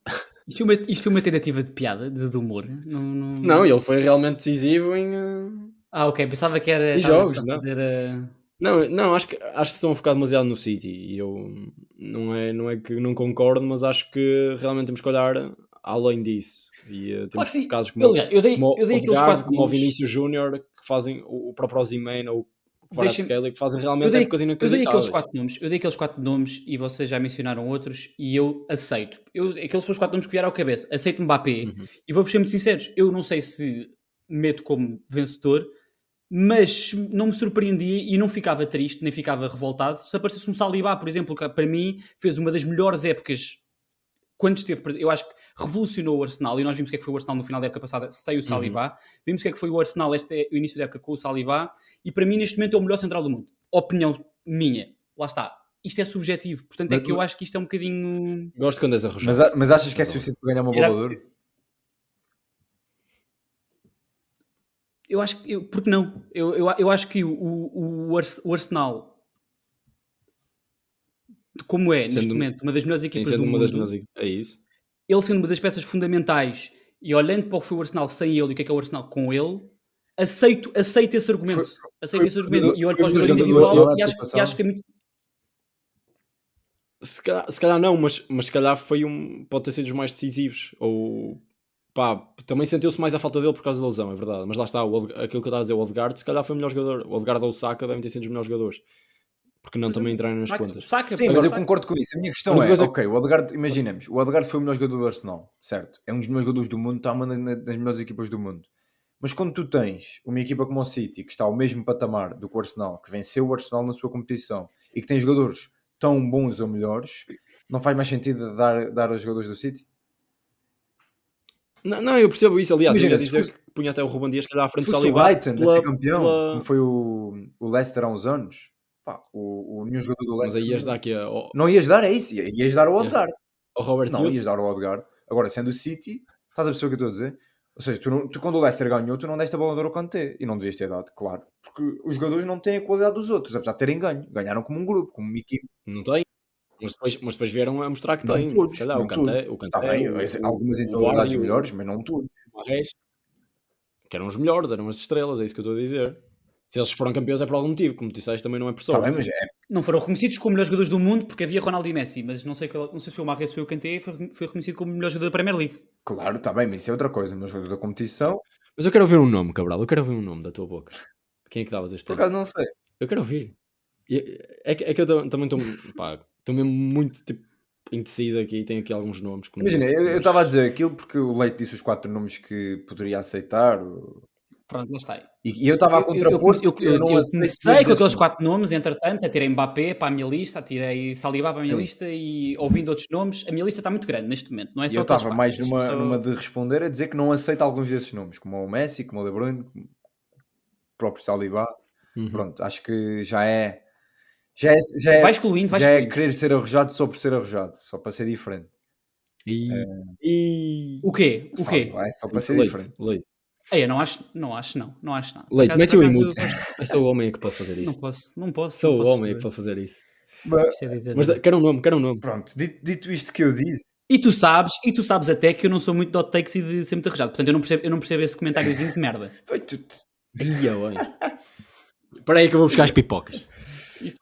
isto, foi uma, isto foi uma tentativa de piada, de, de humor. Não, não...
Não, ele foi realmente decisivo em.
Ah, ok, pensava que era. Estava
jogos, não?
fazer, eh,
Não, não acho, que, acho que estão a focar demasiado no City e eu não é, não é que não concordo, mas acho que realmente temos que olhar além disso. E
Claro
temos
que sim.
casos como,
Aliás, eu dei,
como,
eu dei aqueles quatro
como o. Vinícius Júnior que fazem o, o próprio Osimhen ou o Kvaratskhelia que fazem
Eu
realmente
dei,
épocas
eu dei
inacreditáveis.
aqueles quatro nomes, eu dei aqueles quatro nomes e vocês já mencionaram outros e eu aceito. Eu, aqueles foram os quatro nomes que vieram à cabeça. Aceito Mbappé
Uhum.
e vou-vos ser muito sinceros. Eu não sei se meto como vencedor, mas não me surpreendia e não ficava triste, nem ficava revoltado se aparecesse um Saliba, por exemplo, que para mim fez uma das melhores épocas quando esteve, eu acho que revolucionou o Arsenal e nós vimos o que é que foi o Arsenal no final da época passada sem o Saliba, vimos o que é que foi o Arsenal este é o início da época com o Saliba e para mim neste momento é o melhor central do mundo. Opinião minha, lá está. Isto é subjetivo, portanto é
Mas-
que eu acho que isto é um bocadinho.
Gosto quando és arrojado.
Mas, mas achas que é suficiente para ganhar uma bola
Era-
de
Eu acho que. Eu, porque não? Eu, eu, eu acho que o, o, o Ars- o Arsenal, como é neste
Sendo-
momento, uma das melhores equipas
sendo
do
uma
mundo,
das. É isso.
ele sendo uma das peças fundamentais e olhando para o que foi o Arsenal sem ele e o que é que é o Arsenal com ele, aceito, aceito esse argumento. aceito
foi-
esse argumento
foi-
e olho
foi
para o
o
jogador
jogador do
individual e acho, e acho que é muito.
Se calhar, se calhar não, mas, mas se calhar foi um. Pode ter sido dos mais decisivos. Ou. Pá, também sentiu-se mais a falta dele por causa da lesão, é verdade. Mas lá está, o aquilo que eu estava a dizer, o Odegaard, se calhar foi o melhor jogador. O Odegaard ou o Saka devem ter sido os melhores jogadores. Porque não também entraram nas contas.
saca,
Sim, mas eu
saca.
concordo com isso. A minha questão
A
é,
coisa-
ok, o Odegaard, imaginemos, o Odegaard foi o melhor jogador do Arsenal, certo? É um dos melhores jogadores do mundo, está uma das das melhores equipas do mundo. Mas quando tu tens uma equipa como o City, que está ao mesmo patamar do que o Arsenal, que venceu o Arsenal na sua competição, e que tem jogadores tão bons ou melhores, não faz mais sentido dar, dar aos jogadores do City?
Não, não, eu percebo isso. Aliás,
Imagina,
eu ia dizer
fosse-
que punha até o Ruben Dias, que era à frente do
fosse o
Saliba.
Brighton a
pela-
ser campeão,
pela-
como foi o, o Leicester há uns anos, pá, o, o nenhum jogador do
Mas
Leicester...
aí ias dar aqui ao,
Não ias dar, é isso, ias dar ao
Ias-
Odegaard.
ao Robert
Não,
Hughes.
ias dar ao Odegaard. Agora, sendo o City, estás a perceber o que eu estou a dizer? Ou seja, tu, não- tu quando o Leicester ganhou, tu não deste a bola de ouro ao Kanté. E não devias ter dado, claro. Porque os jogadores não têm a qualidade dos outros, apesar de terem ganho. Ganharam como um grupo, como uma equipe.
Não tem. Mas depois, mas depois vieram a mostrar que
Não
tem.
todos,
se calhar,
não
o Kanté, o
Está
Kanté,
bem,
o, o-
algumas individualidades melhores, mas não todos.
o Mahrez, que eram os melhores, eram as estrelas, é isso que eu estou a dizer. Se eles foram campeões é por algum motivo, como tu disseste, também não é por sorte.
bem, mas é,
Não foram reconhecidos como melhores jogadores do mundo porque havia Ronaldo e Messi, mas não sei, não sei se foi o Marres ou foi o Kanté, foi, foi reconhecido como melhor jogador da Premier League.
claro, está bem, mas isso é outra coisa. Mas jogador da competição,
Mas eu quero ouvir um nome, Cabral, eu quero ouvir um nome da tua boca. Quem é que davas este
por acaso não sei.
Eu quero ouvir. E- É que, é que eu tam- também estou estou mesmo muito tipo, indeciso aqui, tenho aqui alguns nomes.
Imagina,
disse,
eu eu
mas-
estava a dizer aquilo porque o Leite disse os quatro nomes que poderia aceitar. o-
Pronto, lá está.
E, e eu estava a
Eu, eu, eu,
contrapor.
eu, eu,
não
comecei
dois
com aqueles quatro nomes, entretanto, atirei Mbappé para a minha lista, atirei Saliba para a minha
Sim.
lista e ouvindo outros nomes, a minha lista está muito grande neste momento, não é
E
só
eu estava mais numa,
só-
numa de responder a dizer que não aceito alguns desses nomes, como o Messi, como o De Bruyne. como- próprio Saliba.
Uhum.
Pronto, acho que já é. Já é, já é,
Vai excluindo, vai
já é
excluindo.
querer ser arrojado só por ser arrojado, só para ser diferente.
E...
É.
e...
O quê? O quê?
Saliba é só para ser
Leite,
diferente.
leite.
Ei, eu não acho, não acho, não. Não acho nada.
Leite, mete o emote.
eu
sou o homem que pode fazer
Não
isso.
posso, não posso.
Sou
não
o
posso
homem
fazer.
para fazer isso.
Mas,
é
Mas quero um nome, quero um nome.
pronto, dito, dito isto que eu disse,
E tu sabes, e tu sabes até que eu não sou muito de hot takes e de ser muito arrojado. Portanto, eu não percebo, eu não percebo esse comentáriozinho de merda.
foi tu- tu-
Ia, bem. Espera aí que eu vou buscar as pipocas.
Isso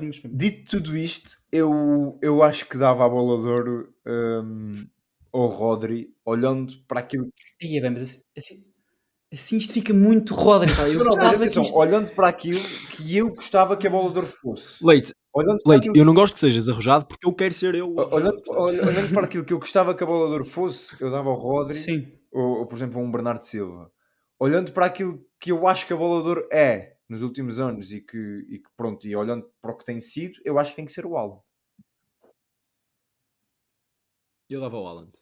muito
dito tudo isto, eu, eu acho que dava a bola de ouro hum, ao Rodri, olhando para aquilo que.
Aí é bem, mas assim, assim, assim isto fica muito Rodri. pá. Eu
Não, não, mas atenção,
isto...
olhando para aquilo que eu gostava que a bola de ouro fosse.
Leite,
Olhando para
Leite,
aquilo
eu não gosto que sejas arrojado porque eu quero ser eu.
Olhando, olhando para aquilo que eu gostava que a bola de ouro fosse, eu dava ao Rodri,
Sim.
ou, ou, por exemplo a um Bernardo Silva. Olhando para aquilo que eu acho que a bola de ouro é nos últimos anos e que, e que pronto, e olhando para o que tem sido, eu acho que tem que ser o Alan.
Eu dava ao Haaland.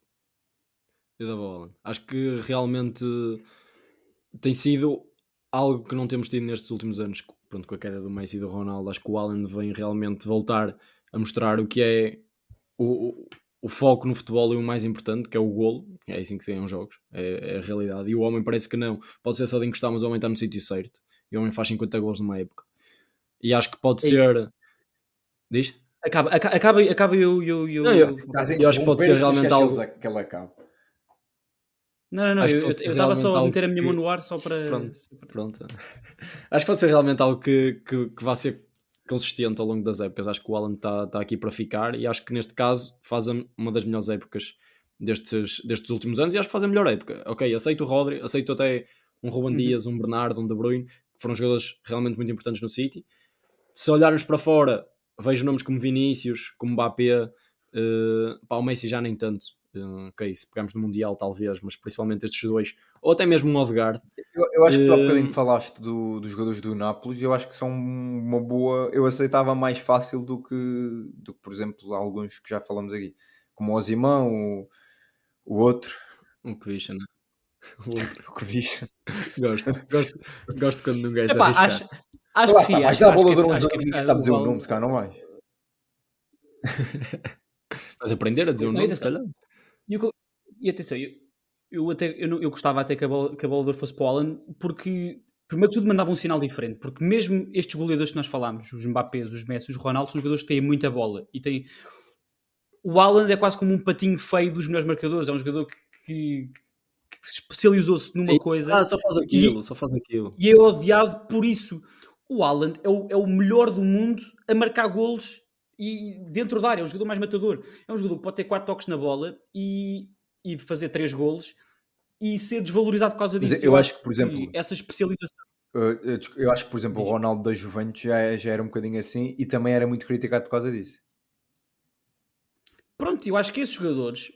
Eu dava ao Haaland. Acho que realmente tem sido algo que não temos tido nestes últimos anos. Pronto, com a queda do Messi e do Ronaldo, acho que o Haaland vem realmente voltar a mostrar o que é o, o, o foco no futebol e o mais importante, que é o golo. É assim que se ganham jogos. É, é a realidade. E o homem parece que não. Pode ser só de encostar, mas o homem está no sítio certo. E o homem faz 50 gols numa época. E acho que pode
Ei.
ser... Diz?
Acaba, aca- acaba, acaba eu... eu, eu,
Não, eu- Eu acho que pode ser realmente algo-
que ele- acabe.
Não, não, não.
Acho
Eu estava só a meter a minha mão no ar só para...
Pronto. Pronto. Acho que pode ser realmente algo que, que, que vai ser consistente ao longo das épocas. Acho que o Alan está tá aqui para ficar e acho que neste caso faz uma das melhores épocas destes, destes últimos anos e acho que faz a melhor época. Ok, aceito o Rodri, aceito até um Ruben
Uhum.
Dias, um Bernardo, um De Bruyne, foram jogadores realmente muito importantes no City. Se olharmos para fora, vejo nomes como Vinícius, como Mbappé, uh, pá, o Messi já nem tanto. Uh, ok, se pegarmos no Mundial talvez, mas principalmente estes dois, ou até mesmo um Odegaard,
Eu, eu acho que tu há bocadinho falaste do- dos jogadores do Nápoles eu acho que são uma boa. Eu aceitava mais fácil do que, do que por exemplo, alguns que já falamos aqui, como o Osimão, o, o outro,
Um Christian, né? O outro.
o que.
Gosto, gosto, gosto quando não queres
Epá,
arriscar.
acho, acho
Lá
que sim. Acho,
dar a bola
que,
de um jogador
que,
que ninguém sabe dizer o nome, se calhar não vais.
Vais aprender a dizer o nome, se calhar.
E, o que e atenção, eu, eu, até, eu, não- eu gostava até que a, bola, que a bola de fosse para o Alan, porque, primeiro de tudo, mandava um sinal diferente. Porque mesmo estes goleadores que nós falámos, os Mbappés, os Messi, os Ronaldo, são jogadores que têm muita bola. E têm... O Alan é quase como um patinho feio dos melhores marcadores. É um jogador que, que- que especializou-se numa coisa
Ah, só faz aquilo, só faz aquilo.
e é odiado por isso. O Haaland é o, é o melhor do mundo a marcar golos e dentro da área, é o jogador mais matador. É um jogador que pode ter quatro toques na bola e, e fazer três golos e ser desvalorizado por causa
Mas
disso.
eu acho que, por exemplo-
essa especialização.
Eu desco- eu acho que, por exemplo, o Ronaldo da Juventus já, já era um bocadinho assim e também era muito criticado por causa disso.
Pronto, eu acho que esses jogadores.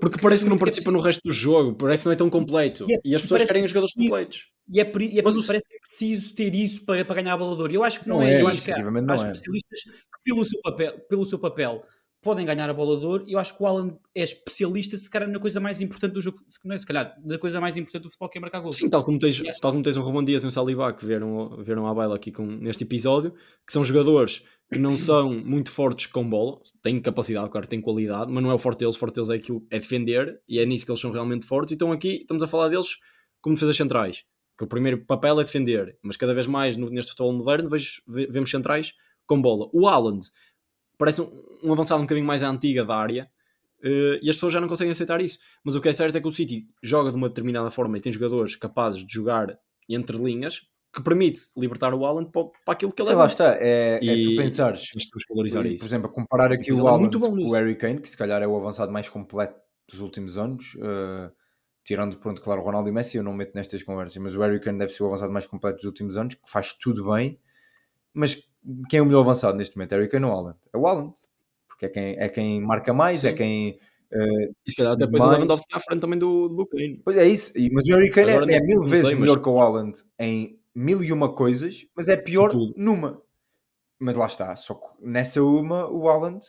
Porque parece que não
é
participa no resto do jogo, parece que não é tão completo.
E é-
E as pessoas querem
que
os jogadores
preciso.
completos.
E, é, e é-
Mas o-
parece que é preciso ter isso para, para ganhar a balador. Eu acho que não,
Não
é.
é,
Eu acho que há,
é.
especialistas que, pelo seu, papel, pelo seu papel, podem ganhar a bola de ouro. Eu acho que o Alan é especialista, se calhar, na coisa mais importante do jogo. Se, não é, se calhar, da coisa mais importante do futebol, que é marcar gols.
Sim, tal como tens, tal como tens um Romão Dias e um Saliba que vieram, vieram à baila aqui com, neste episódio, que são jogadores não são muito fortes com bola, têm capacidade, claro, têm qualidade, mas não é o forte deles, o forte deles é aquilo, é defender, e é nisso que eles são realmente fortes, e estão aqui, estamos a falar deles como defesas centrais, que o primeiro papel é defender, mas cada vez mais no- neste futebol moderno vejo- ve- vemos centrais com bola. O Haaland parece um, um avançado um bocadinho mais à antiga da área, eh, e as pessoas já não conseguem aceitar isso. Mas o que é certo é que o City joga de uma determinada forma e tem jogadores capazes de jogar entre linhas que permite libertar o Haaland para, para aquilo que ele
Sei
é.
lá
bom.
está, é, é
E-
tu pensares,
que valorizar
por
isso.
exemplo, a comparar aqui
Mas
o
é bom
com o. Harry Kane, que se calhar é o avançado mais completo dos últimos anos, uh, tirando, pronto, claro, o Ronaldo e Messi, eu não meto nestas conversas, mas o Harry Kane deve ser o avançado mais completo dos últimos anos, que faz tudo bem, mas quem é o melhor avançado neste momento? Harry Kane ou Haaland? É o Haaland, porque é quem, é quem marca mais, é
Sim.
quem... uh,
E se calhar até depois o
mais-
Lewandowski à frente também do, do Kane.
Pois é isso, e- mas o Harry Kane é, é mil vezes
sei, mas-
melhor que o Haaland em mil e uma coisas, mas é pior
Tudo.
numa. Mas lá está, só que nessa uma o Haaland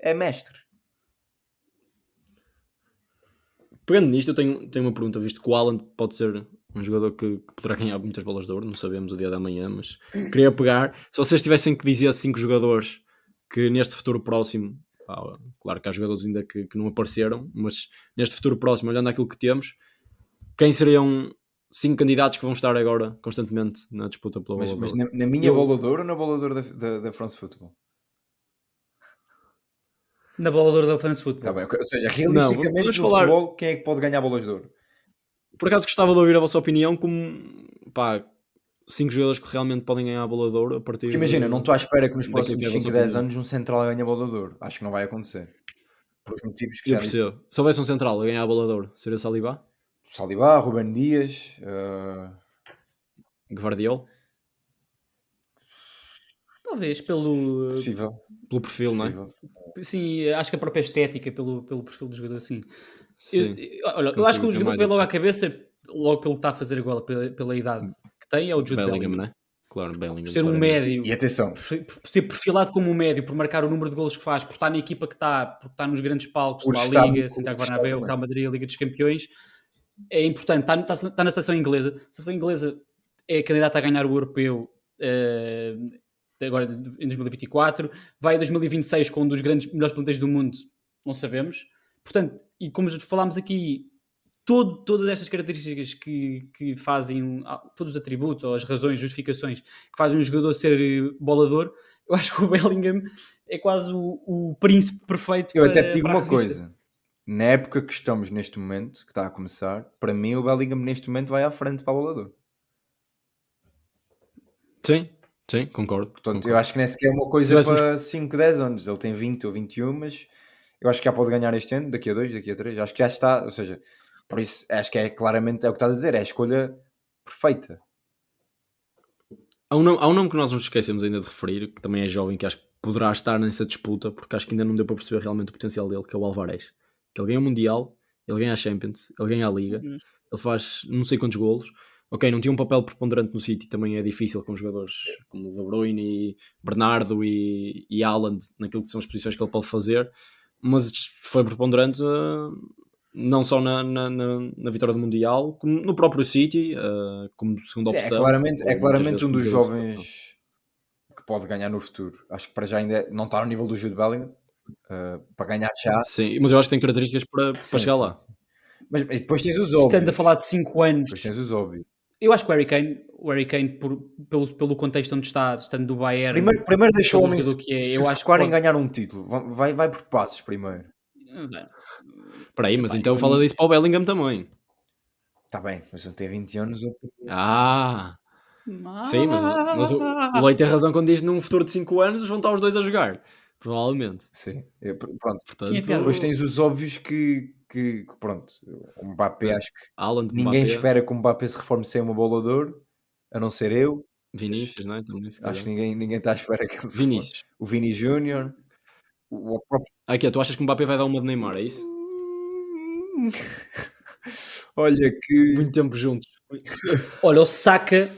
é mestre.
Pegando nisto, eu tenho, tenho uma pergunta, visto que o Haaland pode ser um jogador que, que poderá ganhar muitas bolas de ouro, não sabemos o dia da manhã, mas queria pegar. Se vocês tivessem que dizer cinco jogadores que neste futuro próximo, pá, claro que há jogadores ainda que, que não apareceram, mas neste futuro próximo, olhando aquilo que temos, quem seriam cinco candidatos que vão estar agora constantemente na disputa pela
Mas,
bola
mas na, na minha
Eu-
bola de ouro ou na bola de ouro da, da, da France Football?
Na bola de ouro da France Football.
Tá bem, ou seja, realisticamente
vamos
no
falar-
futebol, quem é que pode ganhar bolas de ouro?
Por acaso gostava de ouvir a vossa opinião como pá, cinco jogadores que realmente podem ganhar a bola de ouro a partir
Porque imagina,
de-
não estou à espera que nos próximos
que é a
5,
vossa
10
opinião.
anos um central ganhe a bola de ouro. Acho que não vai acontecer. Por os motivos que
Eu
já disse.
percebo. Se houvesse um central a ganhar a bola de ouro, seria o Saliba?
Ruben Dias, eh,
Guardiol?
Talvez pelo.
possível.
Pelo perfil, não é?
possível.
Sim, acho que a própria estética, pelo, pelo perfil do jogador, sim.
Sim.
Eu, olha, eu acho que o jogador que vem logo à cabeça, logo pelo que está a fazer agora, pela, pela idade que tem, é o Jude
Bellingham,
Bellingham.
não é? Claro, Bellingham.
Por ser um médio,
E atenção,
por, por ser perfilado como um médio, por marcar o número de golos que faz, por estar na equipa que está, por estar nos grandes palcos,
no
Liga, Santiago Bernabéu,
também.
Real Madrid, a Liga dos Campeões, é importante. Está, está- está na seleção inglesa. A seleção inglesa é candidata a ganhar o europeu eh, agora em 2024. Vai em 2026 com um dos grandes, melhores plantéis do mundo, não sabemos. Portanto, e como já falámos aqui, todo, todas estas características que, que fazem, ah, todos os atributos, ou as razões, justificações que fazem um jogador ser eh, bolador, eu acho que o Bellingham é quase o, o príncipe perfeito
eu
para,
até te digo
a
uma coisa. Na época que estamos neste momento, que está a começar, para mim o Bellingham neste momento vai à frente para a bola de ouro.
Sim, sim, concordo.
Portanto,
concordo.
eu acho que nem sequer é uma coisa
tivéssemos-
para 5, 10 anos. Ele tem 20 ou 21, mas eu acho que já pode ganhar este ano, daqui a 2, daqui a 3. Acho que já está, ou seja, por isso acho que é claramente é o que estás a dizer, é a escolha perfeita.
Há um, nome, há um nome que nós nos esquecemos ainda de referir, que também é jovem, que acho que poderá estar nessa disputa, porque acho que ainda não deu para perceber realmente o potencial dele, que é o Alvarez. Que ele ganha o Mundial, ele ganha a Champions, ele ganha a Liga,
Uhum.
ele faz não sei quantos golos. Ok, não tinha um papel preponderante no City, também é difícil com jogadores como o De Bruyne e Bernardo e, e Haaland, naquilo que são as posições que ele pode fazer, mas foi preponderante eh, não só na, na, na, na vitória do Mundial, como no próprio City, eh, como segunda
Sim, é
opção.
claramente,
ou
é claramente um dos jovens que pode ganhar no futuro. Acho que para já ainda não está ao nível do Jude Bellingham, uh, para ganhar já.
Sim, mas eu acho que tem características para, para
Sim,
chegar
sim,
lá.
Mas, mas depois tens os
Estando a
óbvios.
falar de 5 anos,
Depois tens os óbvios.
eu acho que o Harry Kane, o Harry Kane por, pelo, pelo contexto onde está, estando do Bayern,
Primeiro, primeiro deixa o homem se,
que é,
se
eu acho que
focar em
pode-
ganhar um título. Va- Vai, vai por passos primeiro.
Espera aí, mas
Bem,
então
eu-
fala disso para o Bellingham também.
Está bem, mas não tem 20 anos. eu-
Ah, sim, mas, mas o, o Leite tem razão quando diz num futuro de 5 anos vão estar os dois a jogar. Provavelmente.
Sim, eu- pronto.
Portanto.
Depois tens os óbvios que, que, que pronto, o Mbappé acho que
Alan,
ninguém
Mbappé,
espera que o Mbappé se reforme sem uma bola de ouro, a não ser eu.
Vinícius, não é? Também,
Acho que ninguém, ninguém está à espera que ele se reforme.
Vinícius.
O Vini Júnior, o, próprio.
Aqui, tu achas que o Mbappé vai dar uma de Neymar, é isso?
Olha que.
Muito tempo juntos.
Olha, o Saka,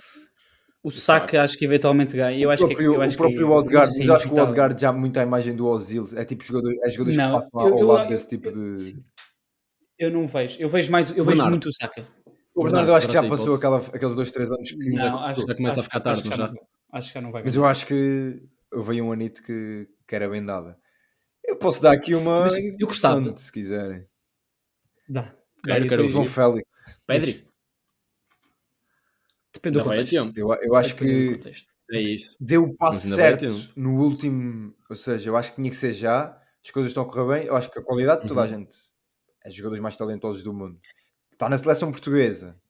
o Saka acho que eventualmente ganha. Eu
O
acho que,
próprio,
eu acho
o próprio
que,
Odegaard,
sei se
mas
é
acho que o. Odegaard já muito a imagem do Ozil, é tipo jogador, é jogadores
Não,
que passam
eu-
ao
eu-
lado
eu-
desse tipo de.
sim. Eu não vejo. Eu vejo mais, eu vejo
Bernardo.
muito o Saka.
O Bernardo eu acho que já passou aquela, aqueles dois, três anos que.
Não, acho,
Já começa a
acho-
ficar
acho
tarde,
que
não
já
já?
não- Acho que já não vai
Mas
ganhar.
eu acho que houve um anito que, que era bem dada. Eu posso dar aqui uma.
Mas eu gostava.
se quiserem.
Dá.
Quero- quero
João Félix.
Pedri?
Depende do
a
contexto.
tempo.
Eu, eu acho
Depende do
que
contexto.
É isso.
deu o passo
a
certo no último. Ou seja, eu acho que tinha que ser já. As coisas estão a correr bem. Eu acho que a qualidade de toda a
Uhum.
gente é dos jogadores mais talentosos do mundo. Está na seleção portuguesa.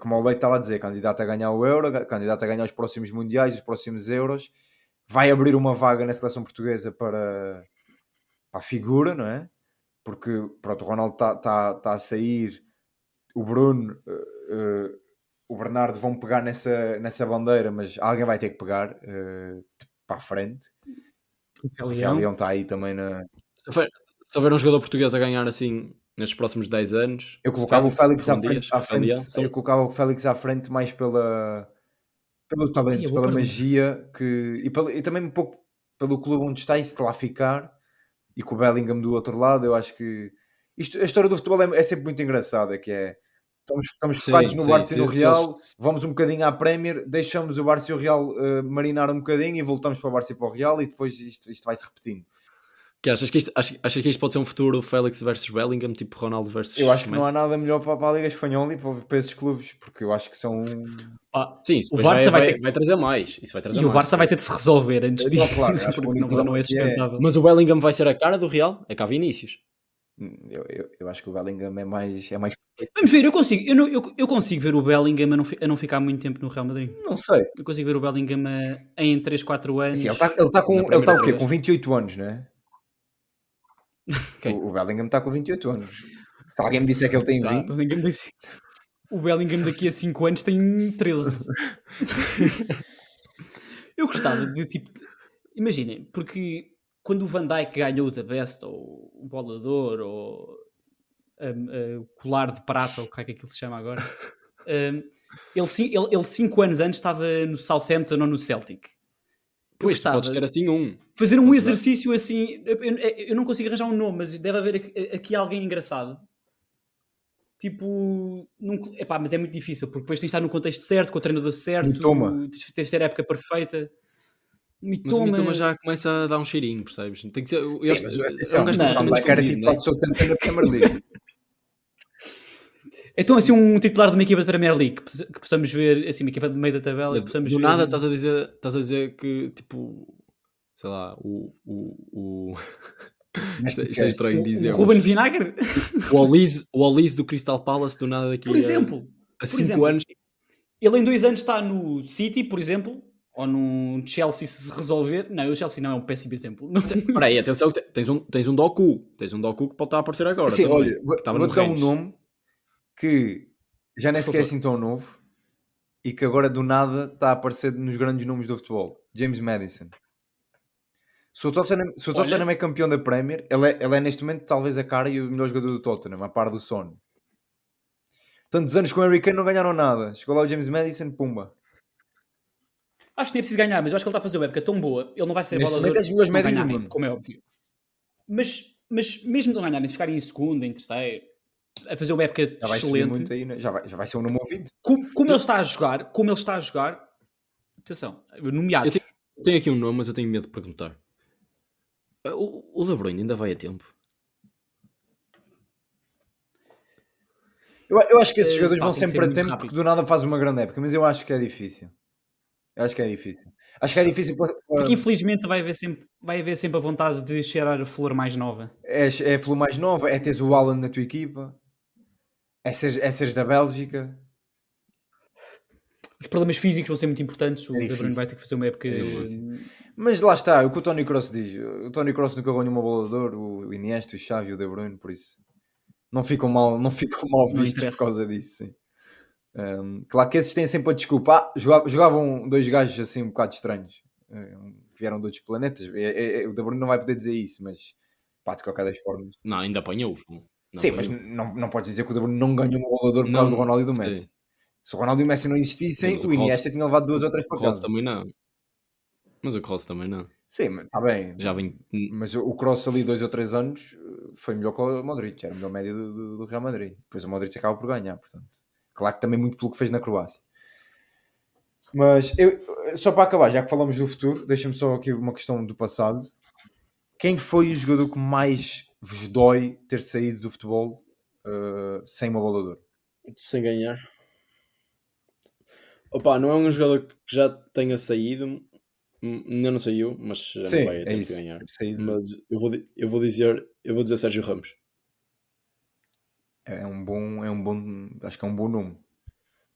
Como o Leite estava a dizer, candidato a ganhar o Euro, candidato a ganhar os próximos Mundiais, os próximos Euros. Vai abrir uma vaga na seleção portuguesa para, para a figura, não é? Porque pronto, o Ronaldo está tá, tá a sair, o Bruno, eh, eh, o Bernardo vão pegar nessa, nessa bandeira, mas alguém vai ter que pegar eh, para a frente. O Rafael Leão está aí também na.
Se houver, se houver um jogador português a ganhar assim nestes próximos 10 anos,
Eu colocava o Félix à frente, à frente
são-
eu colocava o Félix à frente mais pela pelo talento,
Ai, é
pela magia que, e, pelo- e também um pouco pelo clube onde está e se lá ficar e com o Bellingham do outro lado, eu acho que isto, a história do futebol é, é sempre muito engraçada, que é estamos, estamos
Sim,
focados no Barça e no Real, vamos um bocadinho à Premier, deixamos o Barça e o Real eh, marinar um bocadinho e voltamos para o Barça e para o Real e depois isto, isto vai se repetindo.
Que achas, que isto, achas, achas que isto pode ser um futuro Félix versus Bellingham, tipo Ronaldo versus
Eu acho que não há nada melhor para, para a Liga Espanhola e para, para esses clubes, porque eu acho que são.
Ah,
Sim,
O Barça
vai,
vai ter-
vai trazer mais. Isso vai trazer
e o
mais.
Barça vai ter de se resolver antes
Eu
disso,
claro, o
porque não, não é
é-
sustentável.
Mas o Bellingham vai ser a cara do Real? É cá Vinícius.
Eu, eu, eu acho que o Bellingham é mais. É mais...
Vamos ver, eu consigo, eu, não- eu, eu consigo ver o Bellingham a não, a não ficar muito tempo no Real Madrid.
Não sei.
Eu consigo ver o Bellingham a, em 3, 4 anos.
Assim, ele está ele tá com,
Na
ele tá o quê?
vez.
Com 28 anos, não é?
Quem?
O, o Bellingham está com 28 anos. Se alguém me disser que ele tem
Tá,
20,
o Bellingham disse- O Bellingham daqui a 5 anos tem 13. eu gostava de tipo. Imaginem, porque quando o Van Dijk ganhou o The Best, ou o Bolador, ou um, uh, o colar de prata, ou o que é que aquilo se chama agora, um, ele, ele, ele cinco anos antes estava no Southampton ou no Celtic.
Pois, tu
gostava
podes ter assim um.
fazer um
Podes
exercício assim. Eu, eu- eu não consigo arranjar um nome, mas deve haver aqui, aqui alguém engraçado. Tipo, num, epá, mas é muito difícil porque depois tens de estar no contexto certo, com o treinador certo, tens de ter a época perfeita.
Mas o
Mitoma,
Mitoma já começa a dar um cheirinho, percebes? Tem que ser. eu-
Sim,
eu-
mas
é um
atenção,
gajo
não,
o Dijk era tipo
é?
o na Premier League.
Então, assim, um titular de uma equipa de Premier League que possa- que possamos ver, assim, uma equipa de meio da tabela, que possamos
Do
ver.
nada estás a dizer, estás a dizer que tipo, sei lá, o, o, o... isto, é- isto é estranho
o,
dizer.
o Ruben Vinagre,
o Olise, o Olise do Crystal Palace do nada daqui
por exemplo.
a
por
5
exemplo.
anos.
Ele em dois anos está no City, por exemplo, ou no Chelsea se resolver. Não, o Chelsea não é um péssimo exemplo.
Espera aí, atenção, tens um, tens um Doku, tens um Doku que pode estar a aparecer agora.
Sim,
também,
olha, vou, vou dar um nome que já nem sequer é assim tão novo e que agora do nada está a aparecer nos grandes nomes do futebol. James Madison. Se o Tottenham, se o
Olha.
Tottenham é campeão da Premier, ele é, ele é neste momento talvez a cara e o melhor jogador do Tottenham, a par do Son. Tantos anos com o Harry Kane não ganharam nada. Chegou lá o James Madison, pumba.
Acho que nem é preciso ganhar, mas eu acho que ele está a fazer uma época tão boa. Ele não vai ser
Neste
bolador
momento é melhores do
ganharem,
mundo.
como é óbvio. Mas, mas mesmo não ganharem, se ficarem em segundo, em terceiro, a fazer uma época
Já vai subir
excelente,
muito aí, né? já, vai, já vai ser um nome ouvido.
como, como ele está a jogar, como ele está a jogar, atenção, nomeados.
Eu Eu tenho aqui um nome, mas eu tenho medo de perguntar. O, o De Bruyne ainda vai a tempo?
Eu, eu acho que esses jogadores
pá,
vão sempre a tempo
rápido.
porque do nada faz uma grande época, mas eu acho que é difícil. Eu acho que é difícil. Acho que é difícil.
Porque infelizmente vai haver, sempre, vai haver sempre a vontade de cheirar a flor mais nova.
É, é a flor mais nova, é teres o Alan na tua equipa, é seres, é seres da Bélgica.
Os problemas físicos vão ser muito importantes. O
É
vai ter que fazer uma época.
É.
Mas lá está, o que o Tony Cross diz. O Tony Cross nunca ganhou uma bola de ouro, o Iniesta, o Xavi e o De Bruyne, por isso não ficam mal, não ficam mal vistos por causa disso. Sim. Um, claro que esses têm sempre a desculpa. Ah, jogavam, jogavam dois gajos assim um bocado estranhos, um, que vieram de outros planetas. É- é- é- o De Bruyne não vai poder dizer isso, mas pá, de qualquer das formas.
Não, ainda apanhou.
Sim, mas não, não podes dizer que o De Bruyne não ganhou de ouro por causa do Ronaldo e do
sim.
Messi. Se o Ronaldo e o Messi não existissem,
Sim, o
o Iniesta tinha levado duas ou três
O
para casa.
também não. Mas o Cross também não.
Sim, mas está bem.
Já vem.
Mas o o Cross ali dois ou três anos eh, foi melhor que o Modric, era o melhor médio do, do- do Real Madrid. Depois o Modric acaba por ganhar, portanto. Claro que também muito pelo que fez na Croácia. Mas eu, só para acabar, já que falamos do futuro, deixa-me só aqui uma questão do passado. Quem foi o jogador que mais vos dói ter saído do futebol eh, sem uma bola de ouro?
Sem ganhar. Opa, não é um jogador que já tenha saído. hum, Ainda não saiu, mas já
Sim,
não vai
é
de
isso.
ganhar.
Saído.
Mas eu vou, eu vou dizer. Eu vou dizer Sérgio Ramos.
É um bom, é um bom, acho que é um bom nome.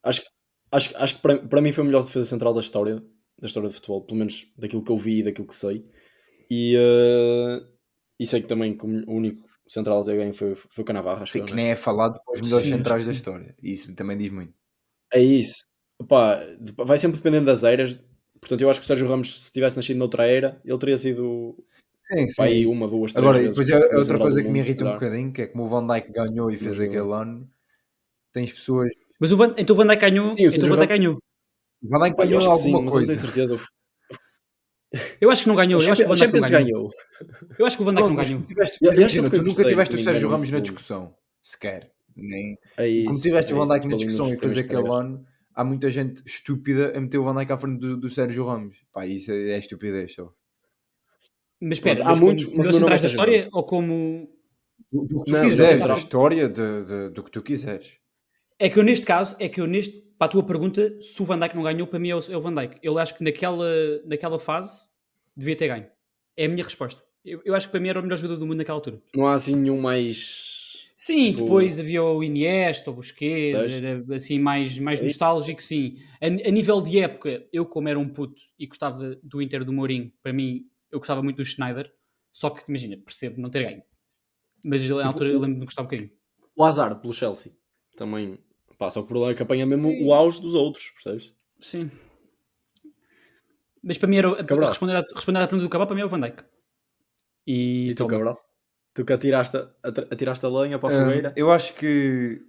Acho, que- acho, acho que para, para mim foi o melhor defesa central da história, da história de futebol, pelo menos daquilo que eu vi e daquilo que sei. E, eh, e sei que também que o único central a ter ganho foi, foi o
Sim,
eu,
que
né?
nem é falado pelos melhores
Sim,
centrais
acho
da história. Isso também diz muito.
É isso. Opa, vai sempre dependendo das eras. Portanto, eu acho que o Sérgio Ramos, se tivesse nascido noutra era, ele teria sido
Sim, sim.
aí uma, duas, três
Agora,
vezes
depois é, é outra coisa que me irrita um bocadinho, que é como o Van Dijk ganhou e fez
Mas,
aquele ano, tens pessoas...
Mas o Van, então o Van Dijk ganhou.
Sim, o
então o Van Dijk ganhou.
O Van Dijk ganhou
sim,
alguma
mas eu não
coisa.
tenho certeza.
Eu acho que não ganhou. Eu acho que o Van Dijk não ganhou.
ganhou.
Eu acho que o Van Dijk não ganhou.
tu nunca tiveste o Sérgio Ramos na discussão, sequer. Nem...
É isso,
Como tiveste
é
o Van Dijk na discussão e fazer
primeiros
aquele ano, há muita gente estúpida a meter o Van Dijk à frente do, do Sérgio Ramos. Pá, isso é, é estupidez só.
Mas espera,
Há
mas
muitos,
como
mas
melhores
o meu nome é
centrais da história ou como.
Do, do que tu
Não,
quiseres, da história de, de- do que tu quiseres.
É que eu neste caso, é que eu neste. Para a tua pergunta, se o Van Dijk não ganhou, para mim é o, é o Van Dijk. Eu acho que naquela, naquela fase devia ter ganho. É a minha resposta. Eu, eu acho que para mim era o melhor jogador do mundo naquela altura.
Não há assim nenhum mais.
Sim,
Tipo-
depois havia o Iniesta, o Busquets, era assim mais, mais
É.
nostálgico, sim. A, a nível de época, eu como era um puto e gostava do Inter do Mourinho, para mim, eu gostava muito do Schneider, só que, imagina, percebo não ter ganho. Mas na altura eu lembro-me de gostar um bocadinho.
O Hazard pelo Chelsea. Também. Pá, só que o problema é que apanha mesmo o auge dos outros, percebes?
Sim. Mas para mim era,
Cabral.
responder, à, responder à pergunta do Cabral, para mim é o Van Dijk. E,
E tu,
toma.
Cabral? Tu que atiraste, atiraste a lenha para a
Hum,
fogueira.
eu acho que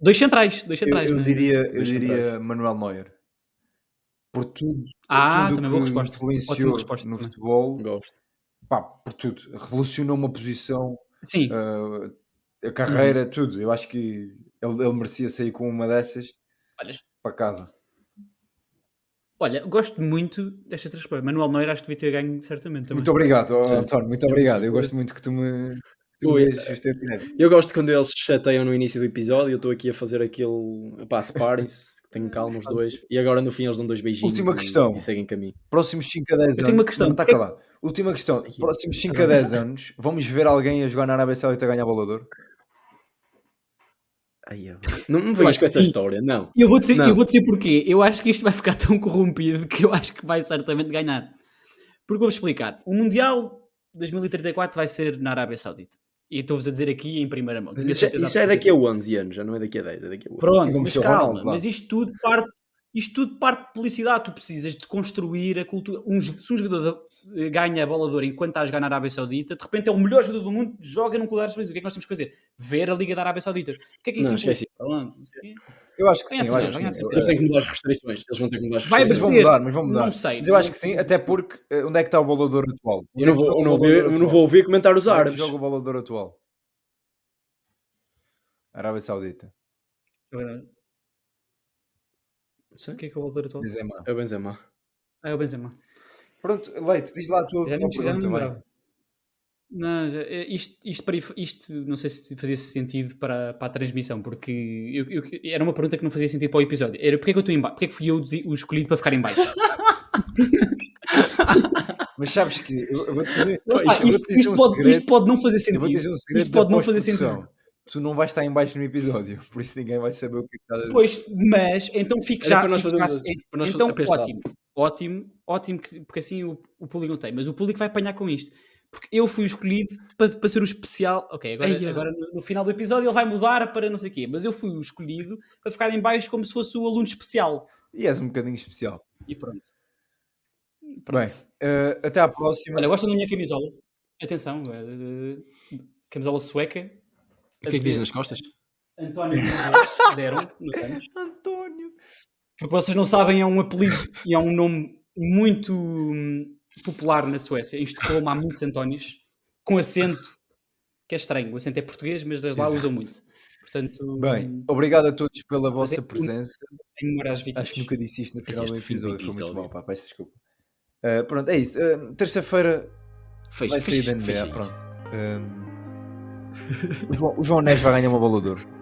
Dois centrais, dois
eu,
centrais.
eu
né?
diria, eu
Dois
diria
centrais.
Manuel Neuer. Por tudo, por
Ah,
tudo
também boa
que
resposta.
influenciou
Ótima resposta
no
também.
futebol,
Gosto.
pá, por tudo. Revolucionou uma posição,
Sim,
uh, a carreira,
Uhum.
tudo. Eu acho que ele, ele merecia sair com uma dessas
olha,
para casa.
olha, gosto muito três coisas. Manuel Neuer acho que devia ter ganho certamente também.
Muito obrigado,
Sim.
António, muito obrigado. Eu gosto muito que tu me, tu
Ui. Eu gosto quando eles se chateiam no início do episódio. Eu estou aqui a fazer aquilo. Pá, separem-se. Que Tenham calma os dois. E agora no fim eles dão dois beijinhos.
Última
e,
questão.
E seguem caminho.
Próximos 5 a 10 anos.
Eu tenho uma questão.
Não está calado. Última questão. Próximos 5 a 10 anos, vamos ver alguém a jogar na Arábia Saudita a ganhar bolador?
Ai, eu- Não me venhas
acho
com essa
sim.
história, não.
E eu vou, dizer,
Não.
eu vou dizer porquê. Eu acho que isto vai ficar tão corrompido que eu acho que vai certamente ganhar. Porque vou explicar. O Mundial 2034 vai ser na Arábia Saudita. E estou-vos a dizer aqui em primeira mão.
Mas isso,
certeza
isso é daqui a 11 anos, já não é daqui a 10, é daqui a 11.
Pronto,
E vamos
mas calma. Mas isto tudo parte, isto tudo parte de publicidade. Tu precisas de construir a cultura. Um, se um jogador eh, ganha a bola de ouro enquanto está a jogar na Arábia Saudita, de repente é o melhor jogador do mundo, joga num clube da Arábia Saudita. O que é que nós temos que fazer? Ver a Liga da Arábia Saudita. O que é que isso
Não,
implica?
Eu acho que sim, eu acho que sim.
Eles têm que mudar as restrições. Eles vão ter que mudar as
Vai
restrições.
vão
aparecer.
mudar, mas vão mudar.
Não sei.
Mas eu acho que sim, até porque eh, onde é que está o bolador atual?
Eu não vou, eu não vou, eu não vou ouvir comentar os
Onde é que
árabes.
joga o bolador atual? Arábia Saudita.
O que é que é o valor atual?
Benzema.
É o Benzema.
Ah, é o Benzema.
Pronto, Leite, diz lá a tua última pergunta.
Não, é, isto, isto, para, isto não sei se fazia sentido para, para a transmissão, porque eu- eu- era uma pergunta que não fazia sentido para o episódio. Era porque é que eu estou em baixo? Porque é que fui eu o escolhido para ficar em baixo?
Mas sabes que eu, eu vou te dizer,
isto,
te dizer
isto
um
pode,
segredo.
isto pode não fazer
Eu
sentido.
vou te dizer um segredo
Isto pode não fazer sentido.
Tu não vais estar em baixo no episódio, por isso ninguém vai saber o que é que está a dizer.
Pois, mas então fique já.
para nós fazermos- para nós
então, ótimo, ótimo, ótimo, que- porque assim o, o público não tem, mas o público vai apanhar com isto. Porque eu fui o escolhido para, para ser o especial. Ok, agora, agora no, no final do episódio ele vai mudar para não sei o quê, mas eu fui o escolhido para ficar em baixo como se fosse o aluno especial.
E és um bocadinho especial.
E pronto.
Bem, eh, até à próxima.
Olha, gostam da minha camisola? Atenção, eh, camisola sueca.
O que é que diz nas costas?
António deram nos anos.
António.
Porque vocês não sabem, é um apelido e é um nome muito hum, popular na Suécia. Em Estocolmo há muitos Antónios com acento, que é estranho. O acento é português, mas desde lá
Exato.
usam muito. Portanto,
Bem, obrigado a todos pela vossa
é um-
presença. Acho que nunca disse isto no final do episódio. Foi muito mal, pá, peço desculpa. Eh, pronto, é isso. Eh, Terça-feira vai sair da NBA. Pronto. o, João, o João Neves vai ganhar uma bola de ouro.